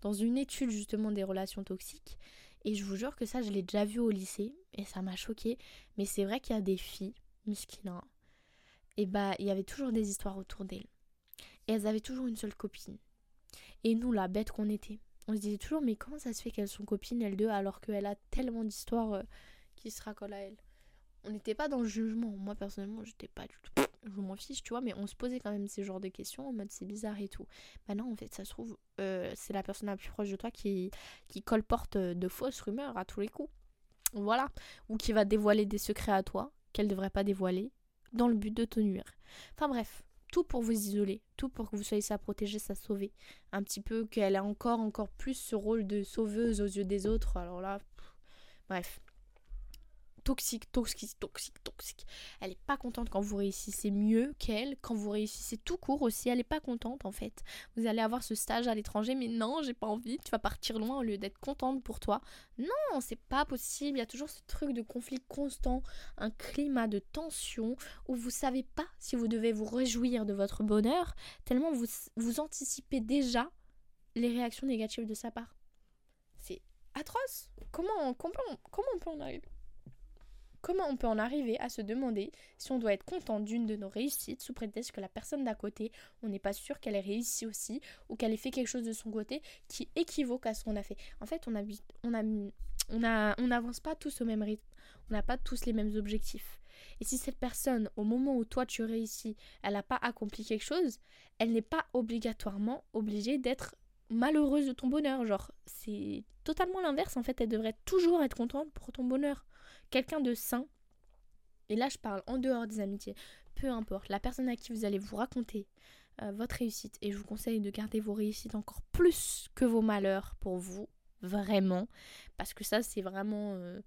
dans une étude justement des relations toxiques. Et je vous jure que ça, je l'ai déjà vu au lycée et ça m'a choqué. Mais c'est vrai qu'il y a des filles, miskina, et bah il y avait toujours des histoires autour d'elles. Et elles avaient toujours une seule copine. Et nous, la bête qu'on était, on se disait toujours, mais comment ça se fait qu'elles sont copines, elles deux, alors qu'elle a tellement d'histoires euh, qui se racolent à elle? On n'était pas dans le jugement. Moi, personnellement, j'étais pas du tout je m'en fiche, tu vois, mais on se posait quand même ces genres de questions en mode c'est bizarre et tout. Maintenant, en fait, ça se trouve, euh, c'est la personne la plus proche de toi qui, colporte euh, de fausses rumeurs à tous les coups. Voilà. Ou qui va dévoiler des secrets à toi qu'elle ne devrait pas dévoiler dans le but de te nuire. Enfin bref, tout pour vous isoler, tout pour que vous soyez sa protéger, sa sauver. Un petit peu qu'elle ait encore, encore plus ce rôle de sauveuse aux yeux des autres. Alors là, bref toxique, toxique, toxique, toxique. Elle est pas contente quand vous réussissez mieux qu'elle, quand vous réussissez tout court aussi, elle est pas contente en fait. Vous allez avoir ce stage à l'étranger, mais non, j'ai pas envie, tu vas partir loin au lieu d'être contente pour toi. Non, c'est pas possible, il y a toujours ce truc de conflit constant, un climat de tension où vous savez pas si vous devez vous réjouir de votre bonheur, tellement vous, vous anticipez déjà les réactions négatives de sa part. C'est atroce. Comment, comment, comment on peut en arriver Comment on peut en arriver à se demander si on doit être content d'une de nos réussites sous prétexte que la personne d'à côté, on n'est pas sûr qu'elle ait réussi aussi ou qu'elle ait fait quelque chose de son côté qui équivaut à ce qu'on a fait. En fait, on on n'avance pas tous au même rythme. On n'a pas tous les mêmes objectifs. Et si cette personne, au moment où toi tu réussis, elle n'a pas accompli quelque chose, elle n'est pas obligatoirement obligée d'être malheureuse de ton bonheur. Genre, c'est totalement l'inverse. En fait, elle devrait toujours être contente pour ton bonheur quelqu'un de sain, et là je parle en dehors des amitiés, peu importe, la personne à qui vous allez vous raconter euh, votre réussite, et je vous conseille de garder vos réussites encore plus que vos malheurs pour vous, vraiment, parce que ça c'est vraiment... Euh,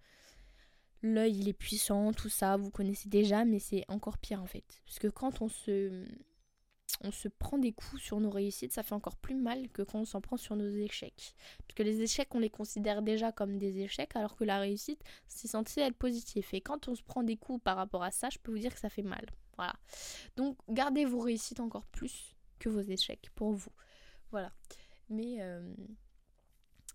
l'œil il est puissant, tout ça, vous connaissez déjà, mais c'est encore pire en fait. Parce que quand on se on se prend des coups sur nos réussites, ça fait encore plus mal que quand on s'en prend sur nos échecs. Parce que les échecs, on les considère déjà comme des échecs, alors que la réussite, c'est censé être positif. Et quand on se prend des coups par rapport à ça, je peux vous dire que ça fait mal. Voilà. Donc, gardez vos réussites encore plus que vos échecs pour vous. Voilà. Mais euh,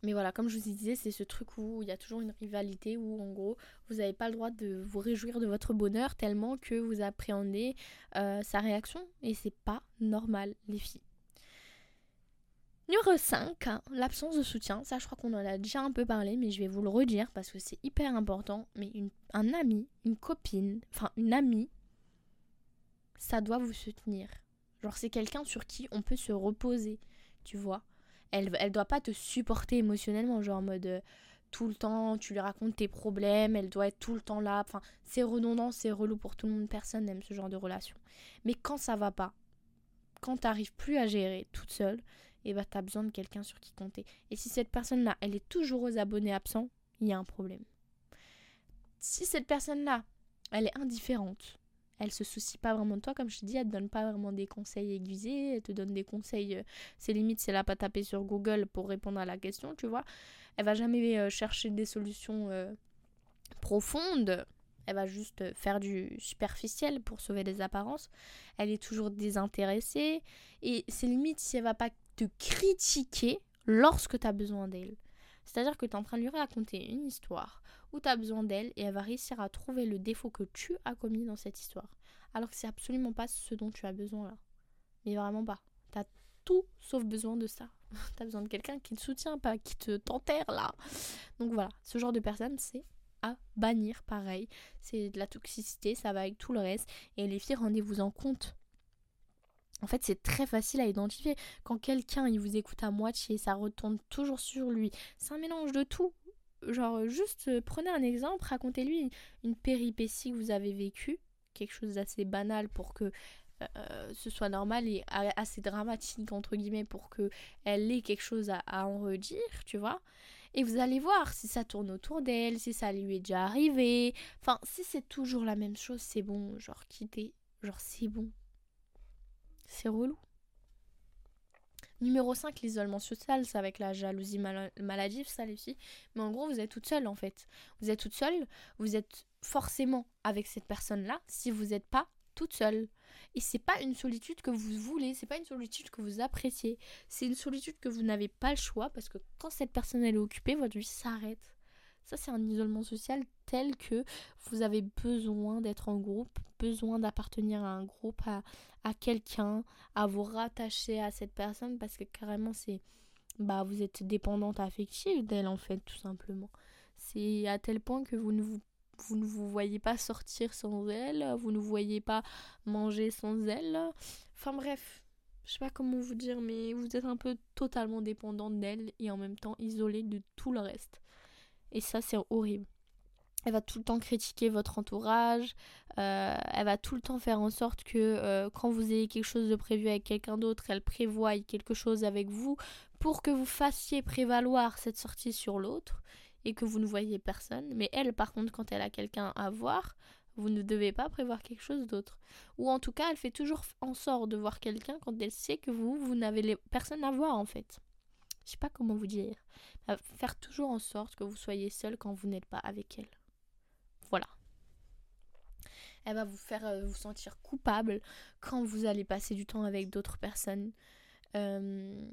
mais voilà, comme je vous disais, c'est ce truc où il y a toujours une rivalité où en gros vous n'avez pas le droit de vous réjouir de votre bonheur tellement que vous appréhendez euh, sa réaction et c'est pas normal les filles. Numéro 5, l'absence de soutien. Ça, je crois qu'on en a déjà un peu parlé, mais je vais vous le redire parce que c'est hyper important. Mais un ami, une copine, enfin une amie, ça doit vous soutenir. Genre, c'est quelqu'un sur qui on peut se reposer, tu vois elle, elle doit pas te supporter émotionnellement, genre en mode euh, tout le temps, tu lui racontes tes problèmes, elle doit être tout le temps là. C'est redondant, c'est relou pour tout le monde, personne n'aime ce genre de relation. Mais quand ça va pas, quand t'arrives plus à gérer toute seule, et eh ben t'as besoin de quelqu'un sur qui compter. Et si cette personne-là, elle est toujours aux abonnés absents, il y a un problème. Si cette personne-là, elle est indifférente, elle se soucie pas vraiment de toi, comme je te dis, elle te donne pas vraiment des conseils aiguisés, elle te donne des conseils, euh, c'est limite si elle a pas tapé sur Google pour répondre à la question, tu vois. Elle va jamais euh, chercher des solutions euh, profondes, elle va juste faire du superficiel pour sauver des apparences. Elle est toujours désintéressée et c'est limite si elle va pas te critiquer lorsque tu as besoin d'elle. C'est-à-dire que tu es en train de lui raconter une histoire où tu as besoin d'elle et elle va réussir à trouver le défaut que tu as commis dans cette histoire. Alors que c'est absolument pas ce dont tu as besoin là. Mais vraiment pas. Tu as tout sauf besoin de ça. [laughs] tu as besoin de quelqu'un qui te soutient, pas qui te t'enterre là. Donc voilà, ce genre de personne, c'est à bannir, pareil. C'est de la toxicité, ça va avec tout le reste. Et les filles, rendez-vous en compte. En fait, c'est très facile à identifier. Quand quelqu'un, il vous écoute à moitié, ça retourne toujours sur lui. C'est un mélange de tout. Genre, juste euh, prenez un exemple, racontez-lui une péripétie que vous avez vécue, quelque chose d'assez banal pour que euh, ce soit normal et assez dramatique, entre guillemets, pour que elle ait quelque chose à, à en redire, tu vois. Et vous allez voir si ça tourne autour d'elle, si ça lui est déjà arrivé. Enfin, si c'est toujours la même chose, c'est bon. Genre, quitter. Genre, c'est bon. C'est relou. Numéro 5, l'isolement social, c'est avec la jalousie maladive, ça les filles. Mais en gros, vous êtes toute seule en fait. Vous êtes toute seule, vous êtes forcément avec cette personne-là si vous n'êtes pas toute seule. Et c'est pas une solitude que vous voulez, c'est pas une solitude que vous appréciez, c'est une solitude que vous n'avez pas le choix parce que quand cette personne elle est occupée, votre vie s'arrête. Ça, c'est un isolement social tel que vous avez besoin d'être en groupe, besoin d'appartenir à un groupe, à, à quelqu'un, à vous rattacher à cette personne parce que carrément, c'est. Bah, vous êtes dépendante affective d'elle, en fait, tout simplement. C'est à tel point que vous ne vous vous ne vous voyez pas sortir sans elle, vous ne voyez pas manger sans elle. Enfin bref, je sais pas comment vous dire, mais vous êtes un peu totalement dépendante d'elle et en même temps isolée de tout le reste. Et ça, c'est horrible. Elle va tout le temps critiquer votre entourage, euh, elle va tout le temps faire en sorte que euh, quand vous ayez quelque chose de prévu avec quelqu'un d'autre, elle prévoie quelque chose avec vous pour que vous fassiez prévaloir cette sortie sur l'autre et que vous ne voyez personne. Mais elle, par contre, quand elle a quelqu'un à voir, vous ne devez pas prévoir quelque chose d'autre. Ou en tout cas, elle fait toujours en sorte de voir quelqu'un quand elle sait que vous, vous n'avez personne à voir en fait. Je sais pas comment vous dire. faire toujours en sorte que vous soyez seul quand vous n'êtes pas avec elle. Voilà. Elle va vous faire euh, vous sentir coupable quand vous allez passer du temps avec d'autres personnes. Euh,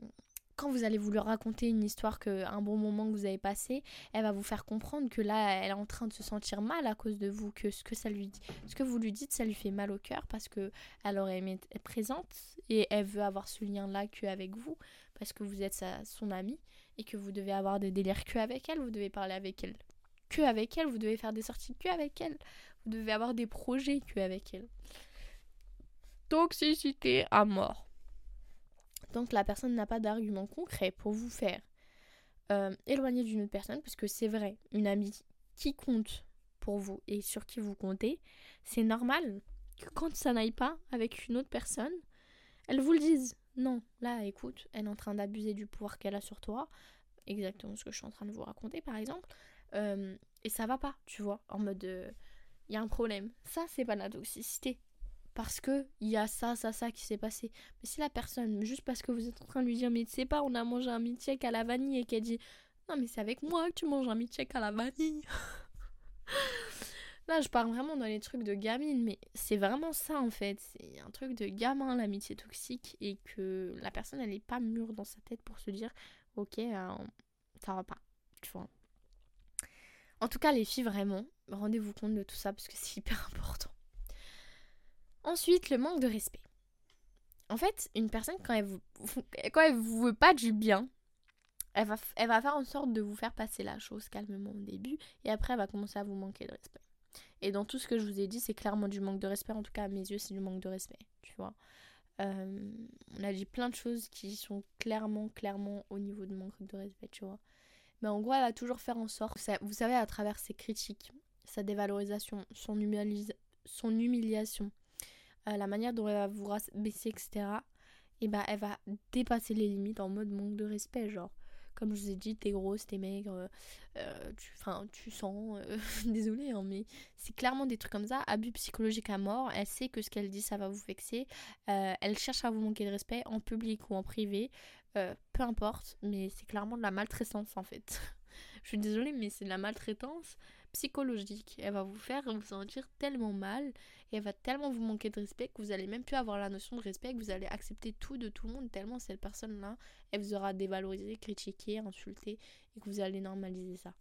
quand vous allez vous lui raconter une histoire que un bon moment que vous avez passé, elle va vous faire comprendre que là elle est en train de se sentir mal à cause de vous, que ce que ça lui dit, ce que vous lui dites, ça lui fait mal au cœur parce que elle aurait aimé être présente et elle veut avoir ce lien là qu'avec vous parce que vous êtes son amie et que vous devez avoir des délires que avec elle, vous devez parler avec elle que avec elle, vous devez faire des sorties que avec elle, vous devez avoir des projets que avec elle. Toxicité à mort. Donc la personne n'a pas d'argument concret pour vous faire euh, éloigner d'une autre personne, parce que c'est vrai, une amie qui compte pour vous et sur qui vous comptez, c'est normal que quand ça n'aille pas avec une autre personne, elle vous le dise. Non, là, écoute, elle est en train d'abuser du pouvoir qu'elle a sur toi, exactement ce que je suis en train de vous raconter par exemple, euh, et ça va pas, tu vois, en mode, il euh, y a un problème. Ça, c'est pas la toxicité, parce que il y a ça, ça, ça qui s'est passé. Mais si la personne, juste parce que vous êtes en train de lui dire, mais tu sais pas, on a mangé un milkshake à la vanille et qu'elle dit, non, mais c'est avec moi que tu manges un milkshake à la vanille. Là, je parle vraiment dans les trucs de gamine, mais c'est vraiment ça en fait. C'est un truc de gamin, l'amitié toxique, et que la personne, elle n'est pas mûre dans sa tête pour se dire, ok, euh, ça va pas, tu vois. En tout cas, les filles, vraiment, rendez-vous compte de tout ça parce que c'est [laughs] hyper important. Ensuite, le manque de respect. En fait, une personne, quand elle vous, vous veut pas du bien, elle va, elle va faire en sorte de vous faire passer la chose calmement au début, et après, elle va commencer à vous manquer de respect. Et dans tout ce que je vous ai dit, c'est clairement du manque de respect. En tout cas, à mes yeux, c'est du manque de respect, tu vois. Euh, on a dit plein de choses qui sont clairement, clairement au niveau de manque de respect, tu vois. Mais en gros, elle va toujours faire en sorte, vous savez, à travers ses critiques, sa dévalorisation, son, son humiliation, euh, la manière dont elle va vous baisser, etc., et bah elle va dépasser les limites en mode manque de respect, genre. Comme je vous ai dit, t'es grosse, t'es maigre, euh, tu, tu sens, euh, [laughs] désolé, hein, mais c'est clairement des trucs comme ça, abus psychologique à mort. Elle sait que ce qu'elle dit, ça va vous vexer. elle cherche à vous manquer de respect en public ou en privé, peu importe, mais c'est clairement de la maltraitance en fait. [laughs] je suis désolée, mais c'est de la maltraitance psychologique. Elle va vous faire vous sentir tellement mal et elle va tellement vous manquer de respect que vous allez même plus avoir la notion de respect, que vous allez accepter tout de tout le monde tellement cette personne-là, elle vous aura dévalorisé, critiqué, insulté et que vous allez normaliser ça.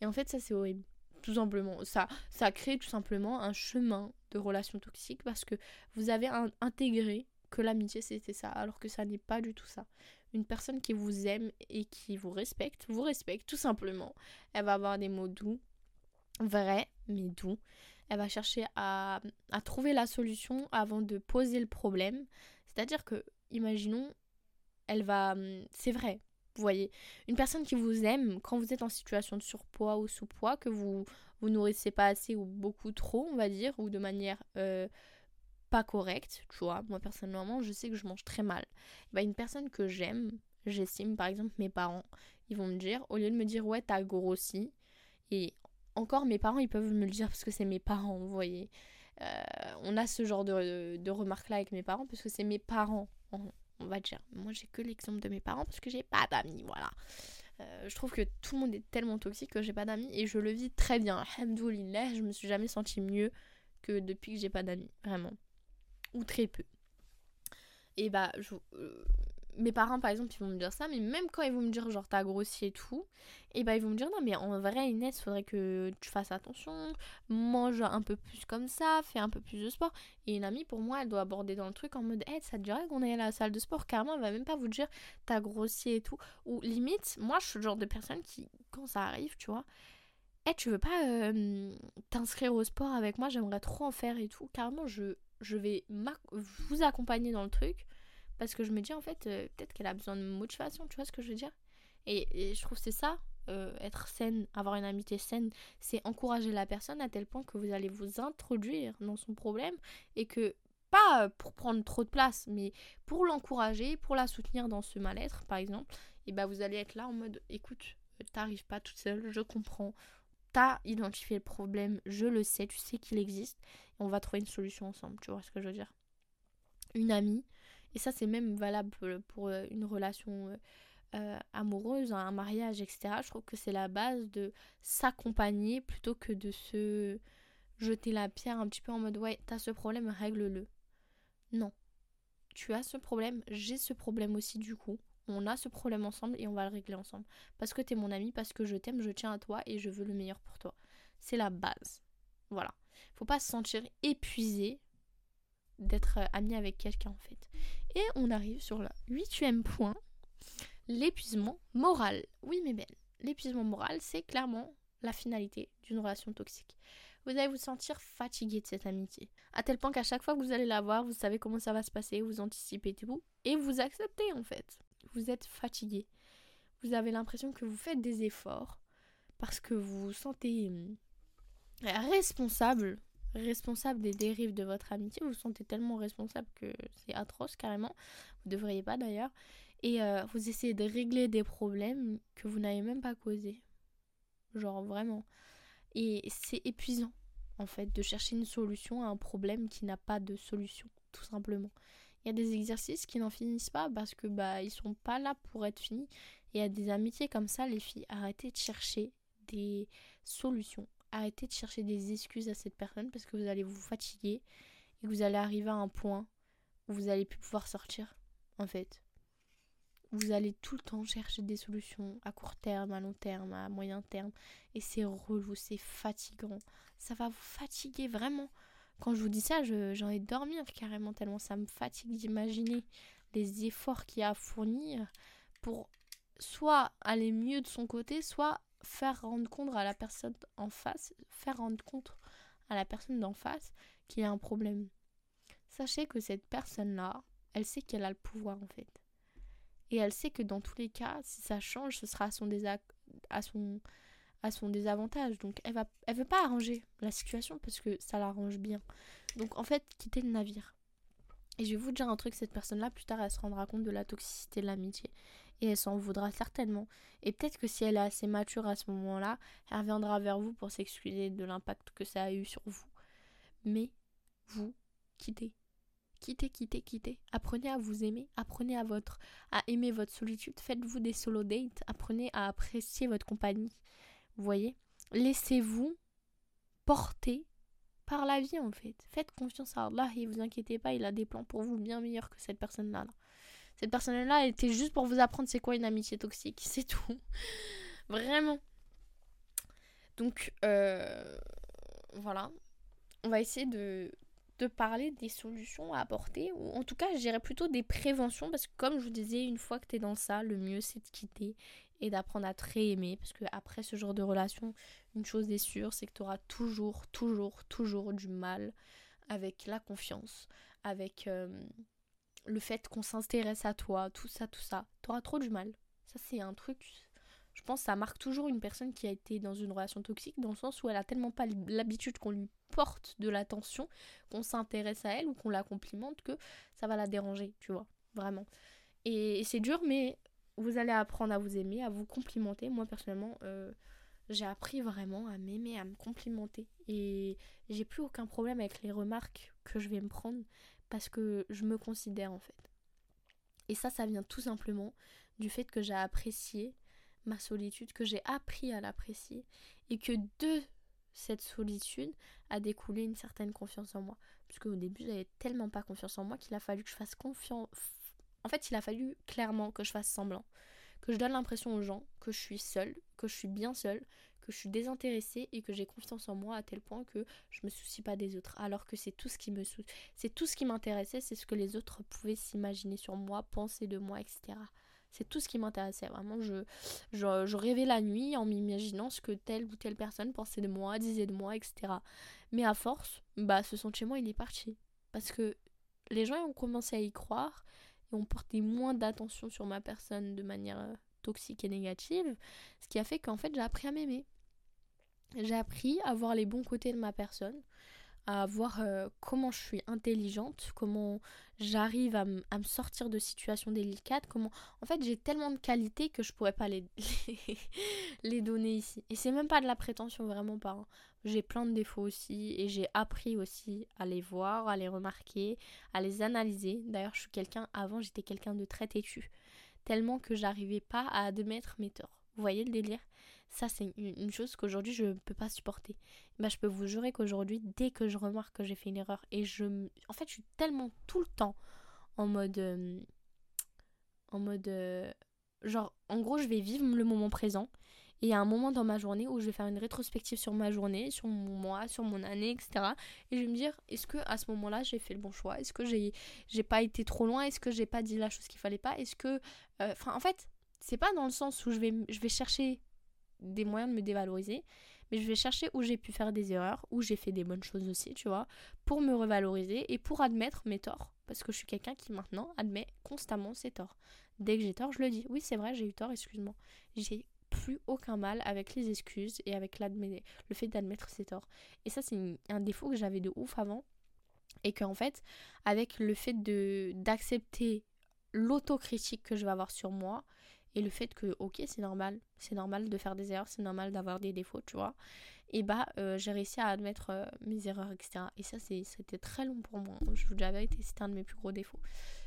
Et en fait, ça c'est horrible. Tout simplement, ça, ça crée tout simplement un chemin de relations toxiques parce que vous avez intégré que l'amitié c'était ça, alors que ça n'est pas du tout ça. Une personne qui vous aime et qui vous respecte, vous respecte tout simplement. Elle va avoir des mots doux, vrai, mais doux. Elle va chercher à, à trouver la solution avant de poser le problème. C'est-à-dire que, imaginons, elle va... Hum, c'est vrai, vous voyez, une personne qui vous aime, quand vous êtes en situation de surpoids ou sous-poids, que vous vous nourrissez pas assez ou beaucoup trop, on va dire, ou de manière euh, pas correcte, tu vois, moi personnellement, je sais que je mange très mal. Bah, une personne que j'aime, j'estime, par exemple mes parents, ils vont me dire, au lieu de me dire ouais, t'as grossi, et encore mes parents, ils peuvent me le dire parce que c'est mes parents, vous voyez. Euh, on a ce genre de, de remarques-là avec mes parents parce que c'est mes parents on va dire. Moi, j'ai que l'exemple de mes parents parce que j'ai pas d'amis, voilà. Euh, je trouve que tout le monde est tellement toxique que j'ai pas d'amis et je le vis très bien. Alhamdoulilah, je me suis jamais senti mieux que depuis que j'ai pas d'amis, vraiment. Ou très peu. Et bah, je, euh, mes parents par exemple ils vont me dire ça mais même quand ils vont me dire genre t'as grossi et tout et bah ils vont me dire non mais en vrai Inès faudrait que tu fasses attention mange un peu plus comme ça fais un peu plus de sport. Et une amie pour moi elle doit aborder dans le truc en mode hey, ça te dirait qu'on est à la salle de sport? Carrément elle va même pas vous dire t'as grossi et tout. Ou limite moi je suis le genre de personne qui quand ça arrive tu vois hey, tu veux pas euh, t'inscrire au sport avec moi? J'aimerais trop en faire et tout carrément je je vais vous accompagner dans le truc parce que je me dis, en fait, euh, peut-être qu'elle a besoin de motivation, tu vois ce que je veux dire? Et, je trouve c'est ça, euh, être saine, avoir une amitié saine, c'est encourager la personne à tel point que vous allez vous introduire dans son problème et que, pas pour prendre trop de place, mais pour l'encourager, pour la soutenir dans ce mal-être, par exemple, et bah vous allez être là en mode, écoute, t'arrives pas toute seule, je comprends, t'as identifié le problème, je le sais, tu sais qu'il existe, et on va trouver une solution ensemble, tu vois ce que je veux dire? Une amie, et ça, c'est même valable pour euh, une relation euh, euh, amoureuse, un mariage, etc. Je trouve que c'est la base de s'accompagner plutôt que de se jeter la pierre un petit peu en mode ouais, t'as ce problème, règle-le. Non. Tu as ce problème, j'ai ce problème aussi du coup. On a ce problème ensemble et on va le régler ensemble. Parce que t'es mon ami, parce que je t'aime, je tiens à toi et je veux le meilleur pour toi. C'est la base. Voilà. Faut pas se sentir épuisé d'être ami avec quelqu'un en fait. Et on arrive sur le huitième point, l'épuisement moral. Oui mais belle, l'épuisement moral c'est clairement la finalité d'une relation toxique. Vous allez vous sentir fatigué de cette amitié. À tel point qu'à chaque fois que vous allez la voir, vous savez comment ça va se passer, vous anticipez tout et vous acceptez en fait. Vous êtes fatigué. Vous avez l'impression que vous faites des efforts parce que vous vous sentez hum, responsable responsable des dérives de votre amitié. Vous vous sentez tellement responsable que c'est atroce carrément. Vous devriez pas d'ailleurs. Et euh, vous essayez de régler des problèmes que vous n'avez même pas causés. Genre vraiment. Et c'est épuisant en fait de chercher une solution à un problème qui n'a pas de solution, tout simplement. Il y a des exercices qui n'en finissent pas parce que bah ils sont pas là pour être finis. Il y a des amitiés comme ça, les filles, arrêtez de chercher des solutions arrêtez de chercher des excuses à cette personne parce que vous allez vous fatiguer et vous allez arriver à un point où vous allez plus pouvoir sortir en fait. Vous allez tout le temps chercher des solutions à court terme, à long terme, à moyen terme et c'est relou, c'est fatigant. Ça va vous fatiguer vraiment. Quand je vous dis ça, j'ai envie de dormir carrément tellement ça me fatigue d'imaginer les efforts qu'il y a à fournir pour soit aller mieux de son côté, soit faire rendre compte à la personne en face, faire rendre compte à la personne d'en face qu'il y a un problème. Sachez que cette personne-là, elle sait qu'elle a le pouvoir en fait. Et elle sait que dans tous les cas, si ça change, ce sera à son, désavantage. Donc elle va elle veut pas arranger la situation parce que ça l'arrange bien. Donc en fait, quittez le navire. Et je vais vous dire un truc, cette personne-là, plus tard, elle se rendra compte de la toxicité de l'amitié et elle s'en voudra certainement. Et peut-être que si elle est assez mature à ce moment-là, elle reviendra vers vous pour s'excuser de l'impact que ça a eu sur vous. Mais vous quittez. Quittez, quittez, quittez. Apprenez à vous aimer, apprenez à votre à aimer votre solitude, faites-vous des solo dates, apprenez à apprécier votre compagnie. Vous voyez? Laissez-vous porter par la vie en fait. Faites confiance à Allah et vous inquiétez pas, il a des plans pour vous bien meilleurs que cette personne-là. là cette personne-là était juste pour vous apprendre c'est quoi une amitié toxique, [laughs] c'est tout. Vraiment. Donc, euh, voilà. On va essayer de, parler des solutions à apporter, ou en tout cas, je dirais plutôt des préventions, parce que comme je vous disais, une fois que tu es dans ça, le mieux c'est de quitter et d'apprendre à te réaimer. Parce que après ce genre de relation, une chose est sûre, c'est que tu auras toujours, toujours, toujours du mal avec la confiance, avec euh, le fait qu'on s'intéresse à toi, tout ça, tout ça. Tu auras trop du mal. Ça, c'est un truc. Je pense que ça marque toujours une personne qui a été dans une relation toxique, dans le sens où elle a tellement pas l'habitude qu'on lui porte de l'attention, qu'on s'intéresse à elle ou qu'on la complimente, que ça va la déranger, tu vois, vraiment. Et, c'est dur, mais vous allez apprendre à vous aimer, à vous complimenter. Moi, personnellement, euh, j'ai appris vraiment à m'aimer, à me complimenter. Et j'ai plus aucun problème avec les remarques que je vais me prendre parce que je me considère en fait. Et ça, ça vient tout simplement du fait que j'ai apprécié ma solitude, que j'ai appris à l'apprécier et que de cette solitude a découlé une certaine confiance en moi. Parce qu'au début, j'avais tellement pas confiance en moi qu'il a fallu que je fasse confiance. En fait, il a fallu clairement que je fasse semblant. Que je donne l'impression aux gens que je suis seule, que je suis bien seule, que je suis désintéressée et que j'ai confiance en moi à tel point que je me soucie pas des autres. Alors que c'est tout ce qui me c'est tout ce qui m'intéressait, c'est ce que les autres pouvaient s'imaginer sur moi, penser de moi, etc. C'est tout ce qui m'intéressait. Vraiment, je, je, rêvais la nuit en m'imaginant ce que telle ou telle personne pensait de moi, disait de moi, etc. Mais à force, bah, ce sentiment, il est parti. Parce que les gens ont commencé à y croire et ont porté moins d'attention sur ma personne de manière euh, toxique et négative. Ce qui a fait qu'en fait, j'ai appris à m'aimer. J'ai appris à voir les bons côtés de ma personne, à voir euh, comment je suis intelligente, comment j'arrive à, me sortir de situations délicates, comment... En fait, j'ai tellement de qualités que je pourrais pas [laughs] les, les, donner ici. Et c'est même pas de la prétention, vraiment pas. Hein. J'ai plein de défauts aussi et j'ai appris aussi à les voir, à les remarquer, à les analyser. D'ailleurs, je suis quelqu'un... Avant, j'étais quelqu'un de très têtu. Tellement que j'arrivais pas à admettre mes torts. Vous voyez le délire? Ça, c'est une chose qu'aujourd'hui je ne peux pas supporter. Bah, je peux vous jurer qu'aujourd'hui, dès que je remarque que j'ai fait une erreur, et je. En fait, je suis tellement tout le temps en mode. Euh, en mode. Euh, genre, en gros, je vais vivre le moment présent. Et il y a un moment dans ma journée où je vais faire une rétrospective sur ma journée, sur mon mois, sur mon année, etc. Et je vais me dire, est-ce que à ce moment-là, j'ai fait le bon choix? Est-ce que j'ai, j'ai pas été trop loin? Est-ce que j'ai pas dit la chose qu'il fallait pas? Est-ce que. Euh, enfin, en fait, c'est pas dans le sens où je vais, chercher des moyens de me dévaloriser, mais je vais chercher où j'ai pu faire des erreurs, où j'ai fait des bonnes choses aussi, tu vois, pour me revaloriser et pour admettre mes torts. Parce que je suis quelqu'un qui maintenant admet constamment ses torts. Dès que j'ai tort, je le dis. Oui, c'est vrai, j'ai eu tort, excuse-moi. J'ai plus aucun mal avec les excuses et avec le fait d'admettre ses torts. Et ça, c'est un défaut que j'avais de ouf avant. Et qu'en fait, avec le fait d'accepter l'autocritique que je vais avoir sur moi, et le fait que ok c'est normal. C'est normal de faire des erreurs c'est normal d'avoir des défauts tu vois. Et bah euh, j'ai réussi à admettre euh, mes erreurs etc et ça c'était très long pour moi je vous dis la c'était un de mes plus gros défauts.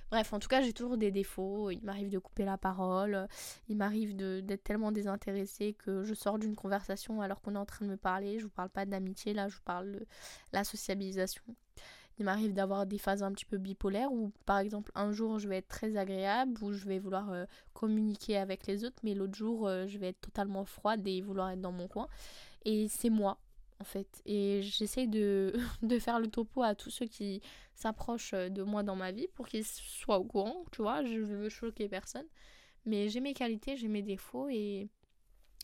Bref en tout cas j'ai toujours des défauts. Il m'arrive de couper la parole. Il m'arrive d'être tellement désintéressée que je sors d'une conversation alors qu'on est en train de me parler. Je vous parle pas d'amitié là je vous parle de la sociabilisation il m'arrive d'avoir des phases un petit peu bipolaires où par exemple un jour je vais être très agréable, où je vais vouloir euh, communiquer avec les autres, mais l'autre jour euh, je vais être totalement froide et vouloir être dans mon coin. Et c'est moi en fait. Et j'essaie [laughs] de, faire le topo à tous ceux qui s'approchent de moi dans ma vie pour qu'ils soient au courant, tu vois, je veux choquer personne. Mais j'ai mes qualités, j'ai mes défauts et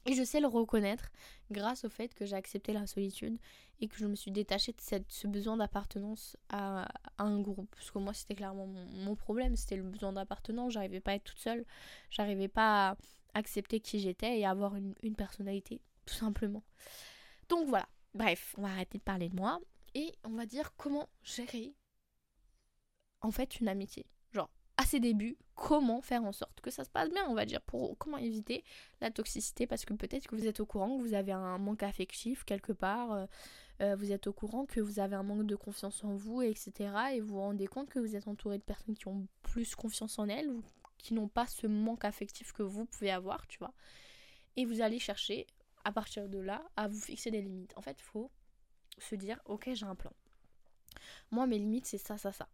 et je sais le reconnaître grâce au fait que j'ai accepté la solitude et que je me suis détachée de ce besoin d'appartenance à, un groupe. Parce que moi, c'était clairement mon, problème, c'était le besoin d'appartenance. J'arrivais pas à être toute seule, j'arrivais pas à accepter qui j'étais et à avoir une, une personnalité, tout simplement. Donc voilà, bref, on va arrêter de parler de moi et on va dire comment gérer en fait une amitié à ses débuts, comment faire en sorte que ça se passe bien, on va dire, pour comment éviter la toxicité, parce que peut-être que vous êtes au courant que vous avez un manque affectif quelque part, euh, euh, vous êtes au courant que vous avez un manque de confiance en vous, etc. Et vous vous rendez compte que vous êtes entouré de personnes qui ont plus confiance en elles qui n'ont pas ce manque affectif que vous pouvez avoir, tu vois. Et vous allez chercher, à partir de là, à vous fixer des limites. En fait, il faut se dire, ok, j'ai un plan. Moi, mes limites, c'est ça, ça, ça.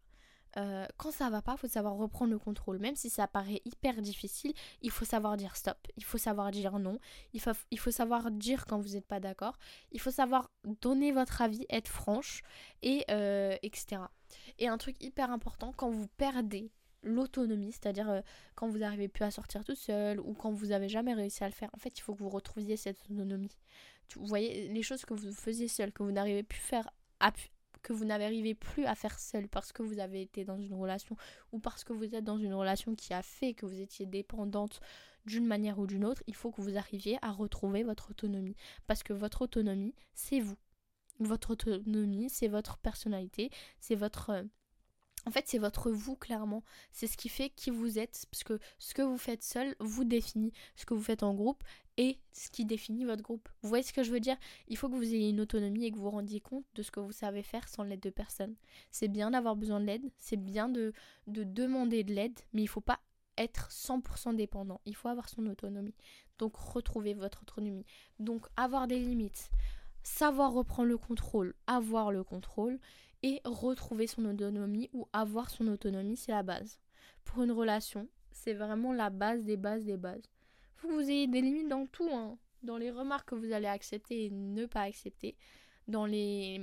Euh, quand ça va pas, il faut savoir reprendre le contrôle. Même si ça paraît hyper difficile, il faut savoir dire stop, il faut savoir dire non, il faut, il faut savoir dire quand vous n'êtes pas d'accord, il faut savoir donner votre avis, être franche, et euh, etc. Et un truc hyper important, quand vous perdez l'autonomie, c'est-à-dire euh, quand vous n'arrivez plus à sortir tout seul ou quand vous n'avez jamais réussi à le faire, en fait, il faut que vous retrouviez cette autonomie. Vous voyez, les choses que vous faisiez seul, que vous n'arrivez plus faire, que vous n'arrivez plus à faire seul parce que vous avez été dans une relation ou parce que vous êtes dans une relation qui a fait que vous étiez dépendante d'une manière ou d'une autre, il faut que vous arriviez à retrouver votre autonomie. Parce que votre autonomie, c'est vous. Votre autonomie, c'est votre personnalité, c'est votre... En fait, c'est votre vous, clairement. C'est ce qui fait qui vous êtes. Parce que ce que vous faites seul vous définit. Ce que vous faites en groupe et ce qui définit votre groupe. Vous voyez ce que je veux dire? Il faut que vous ayez une autonomie et que vous vous rendiez compte de ce que vous savez faire sans l'aide de personne. C'est bien d'avoir besoin de l'aide, c'est bien de, de demander de l'aide, mais il ne faut pas être 100% dépendant. Il faut avoir son autonomie. Donc retrouver votre autonomie. Donc avoir des limites. Savoir reprendre le contrôle, avoir le contrôle et retrouver son autonomie ou avoir son autonomie, c'est la base. Pour une relation, c'est vraiment la base des bases des bases. Faut que vous ayez des limites dans tout, hein. dans les remarques que vous allez accepter et ne pas accepter, dans les,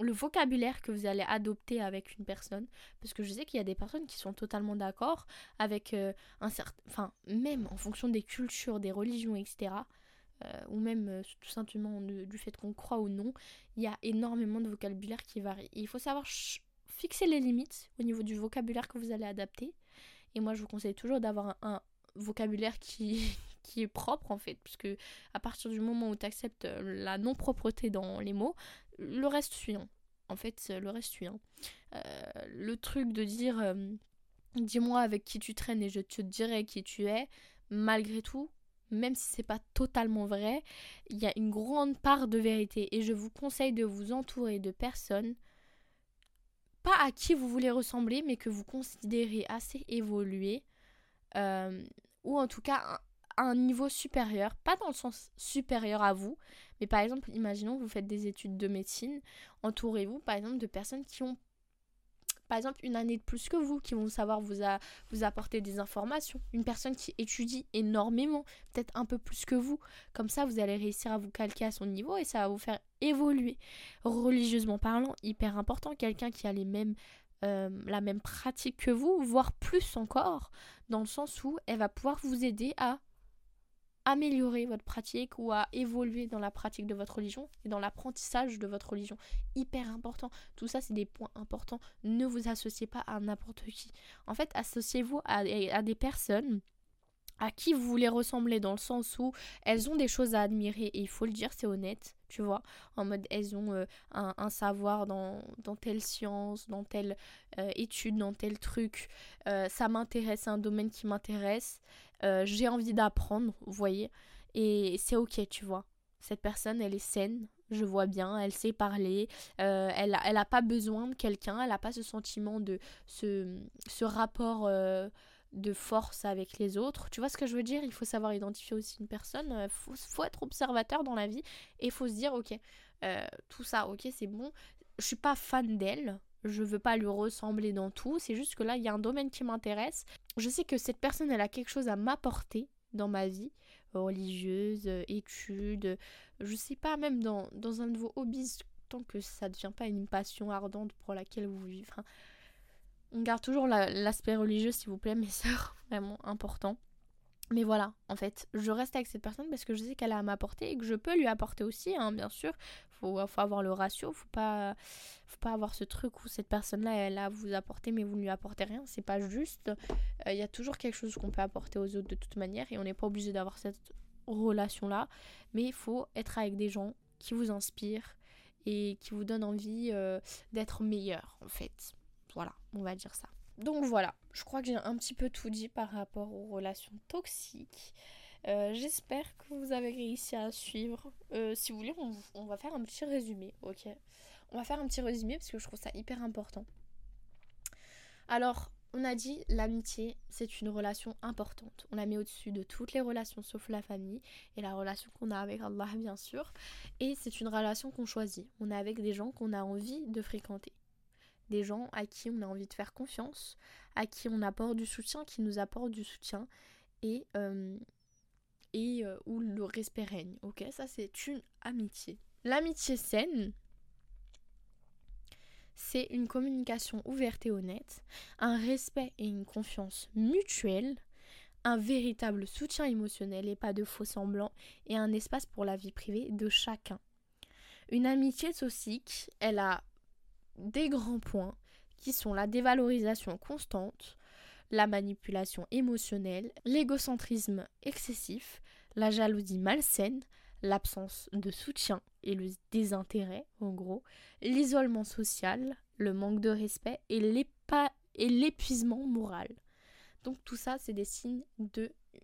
le vocabulaire que vous allez adopter avec une personne. Parce que je sais qu'il y a des personnes qui sont totalement d'accord avec euh, un certain. Enfin, même en fonction des cultures, des religions, etc. Euh, ou même euh, tout simplement du fait qu'on croit ou non, il y a énormément de vocabulaire qui varie. il faut savoir fixer les limites au niveau du vocabulaire que vous allez adapter. Et moi, je vous conseille toujours d'avoir un, vocabulaire [laughs] qui, est propre en fait, puisque à partir du moment où tu acceptes euh, la non-propreté dans les mots, le reste. Hein. En fait, le reste. Hein. le truc de dire dis-moi avec qui tu traînes et je te dirai qui tu es, malgré tout, même si c'est pas totalement vrai, il y a une grande part de vérité. Et je vous conseille de vous entourer de personnes pas à qui vous voulez ressembler mais que vous considérez assez évolué euh, ou en tout cas à un niveau supérieur, pas dans le sens supérieur à vous, mais par exemple, imaginons que vous faites des études de médecine, entourez-vous par exemple de personnes qui ont par exemple une année de plus que vous, qui vont savoir vous, apporter des informations. Une personne qui étudie énormément, peut-être un peu plus que vous. Comme ça, vous allez réussir à vous calquer à son niveau et ça va vous faire évoluer. Religieusement parlant, hyper important, quelqu'un qui a les mêmes, euh, la même pratique que vous, voire plus encore, dans le sens où elle va pouvoir vous aider à améliorer votre pratique ou à évoluer dans la pratique de votre religion et dans l'apprentissage de votre religion. Hyper important. Tout ça, c'est des points importants. Ne vous associez pas à n'importe qui. En fait, associez-vous à, des personnes à qui vous voulez ressembler dans le sens où elles ont des choses à admirer et il faut le dire, c'est honnête, tu vois, en mode elles ont euh, un, savoir dans, telle science, dans telle euh, étude, dans tel truc, euh, ça m'intéresse, un domaine qui m'intéresse, j'ai envie d'apprendre, vous voyez, et c'est ok, tu vois. Cette personne, elle est saine, je vois bien, elle sait parler, elle n'a elle a pas besoin de quelqu'un, elle n'a pas ce sentiment de ce, ce rapport de force avec les autres. Tu vois ce que je veux dire? Il faut savoir identifier aussi une personne. Il euh, faut, être observateur dans la vie et il faut se dire, ok, euh, tout ça, ok, c'est bon. Je suis pas fan d'elle. Je veux pas lui ressembler dans tout. C'est juste que là, il y a un domaine qui m'intéresse. Je sais que cette personne, elle a quelque chose à m'apporter dans ma vie religieuse, études, je sais pas, même dans, dans un de vos hobbies, tant que ça ne devient pas une passion ardente pour laquelle vous vivez. On garde toujours l'aspect religieux, s'il vous plaît, mes [laughs] sœurs, vraiment important. Mais voilà, en fait, je reste avec cette personne parce que je sais qu'elle a à m'apporter et que je peux lui apporter aussi, hein, bien sûr. Faut, faut avoir le ratio, faut pas, faut pas avoir ce truc où cette personne-là, elle a à vous apporter mais vous ne lui apportez rien. C'est pas juste. Il euh, y a toujours quelque chose qu'on peut apporter aux autres de toute manière et on n'est pas obligé d'avoir cette relation-là. Mais il faut être avec des gens qui vous inspirent et qui vous donnent envie euh, d'être meilleur, en fait. Voilà, on va dire ça. Donc voilà, je crois que j'ai un petit peu tout dit par rapport aux relations toxiques. Euh, j'espère que vous avez réussi à suivre. Euh, si vous voulez, on, va faire un petit résumé, ok? On va faire un petit résumé parce que je trouve ça hyper important. Alors, on a dit l'amitié, c'est une relation importante. On la met au-dessus de toutes les relations sauf la famille et la relation qu'on a avec Allah, bien sûr. Et c'est une relation qu'on choisit. On est avec des gens qu'on a envie de fréquenter des gens à qui on a envie de faire confiance, à qui on apporte du soutien, qui nous apportent du soutien et, euh, et euh, où le respect règne. Ok, ça c'est une amitié. L'amitié saine, c'est une communication ouverte et honnête, un respect et une confiance mutuelle, un véritable soutien émotionnel et pas de faux semblants, et un espace pour la vie privée de chacun. Une amitié toxique, elle a des grands points qui sont la dévalorisation constante, la manipulation émotionnelle, l'égocentrisme excessif, la jalousie malsaine, l'absence de soutien et le désintérêt, en gros, l'isolement social, le manque de respect et l'épuisement moral. Donc tout ça, c'est des signes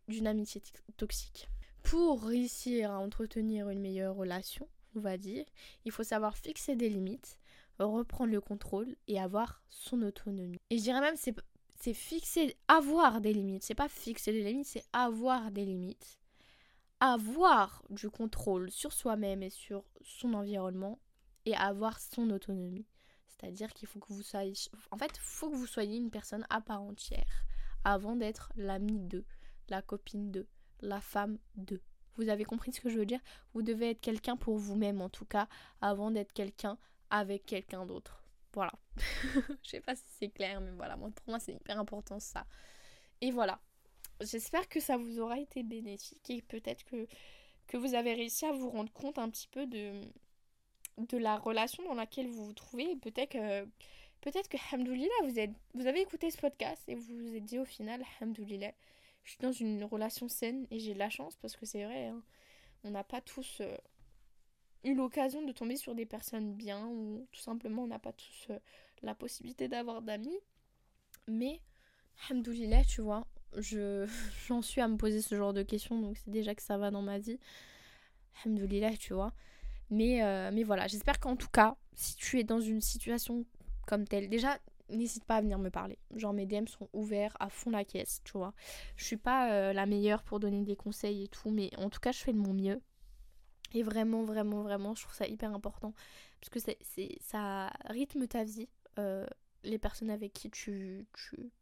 d'une amitié toxique. Pour réussir à entretenir une meilleure relation, on va dire, il faut savoir fixer des limites, reprendre le contrôle et avoir son autonomie. Et je dirais même c'est c'est fixer avoir des limites, c'est pas fixer des limites, c'est avoir des limites. Avoir du contrôle sur soi-même et sur son environnement et avoir son autonomie. C'est-à-dire qu'il faut que vous soyez en fait, faut que vous soyez une personne à part entière avant d'être l'ami de, la copine de, la femme de. Vous avez compris ce que je veux dire? Vous devez être quelqu'un pour vous-même en tout cas avant d'être quelqu'un avec quelqu'un d'autre. Voilà. [laughs] je sais pas si c'est clair, mais voilà, pour moi c'est hyper important ça. Et voilà. J'espère que ça vous aura été bénéfique et peut-être que, que vous avez réussi à vous rendre compte un petit peu de, de la relation dans laquelle vous vous trouvez. Et peut-être que, peut-être que, hamdoulilah, vous avez écouté ce podcast et vous vous êtes dit au final, hamdoulilah, je suis dans une relation saine et j'ai de la chance parce que c'est vrai, hein, on n'a pas tous. Euh, eu l'occasion de tomber sur des personnes bien ou tout simplement on n'a pas tous euh, la possibilité d'avoir d'amis. Mais, hamdoulilah, tu vois, je, [laughs] j'en suis à me poser ce genre de questions donc c'est déjà que ça va dans ma vie. Hamdoulilah, tu vois. Mais, euh, mais voilà, j'espère qu'en tout cas, si tu es dans une situation comme telle, déjà, n'hésite pas à venir me parler. Genre mes DM sont ouverts à fond la caisse, tu vois. Je suis pas euh, la meilleure pour donner des conseils et tout, mais en tout cas, je fais de mon mieux. Et vraiment, vraiment, vraiment, je trouve ça hyper important. Parce que ça rythme ta vie. Euh, les personnes avec qui tu,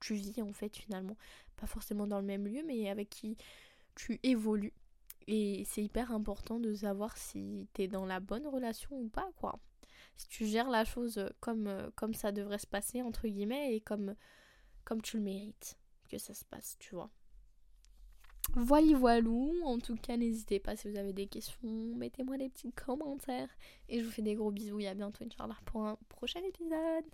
tu, vis, en fait, finalement. Pas forcément dans le même lieu, mais avec qui tu évolues. Et c'est hyper important de savoir si t'es dans la bonne relation ou pas, quoi. Si tu gères la chose comme, comme ça devrait se passer, entre guillemets, et comme, comme tu le mérites que ça se passe, tu vois. Voilà, voilou. En tout cas, n'hésitez pas si vous avez des questions, mettez-moi des petits commentaires. Et je vous fais des gros bisous et à bientôt, Inch'Allah, pour un prochain épisode.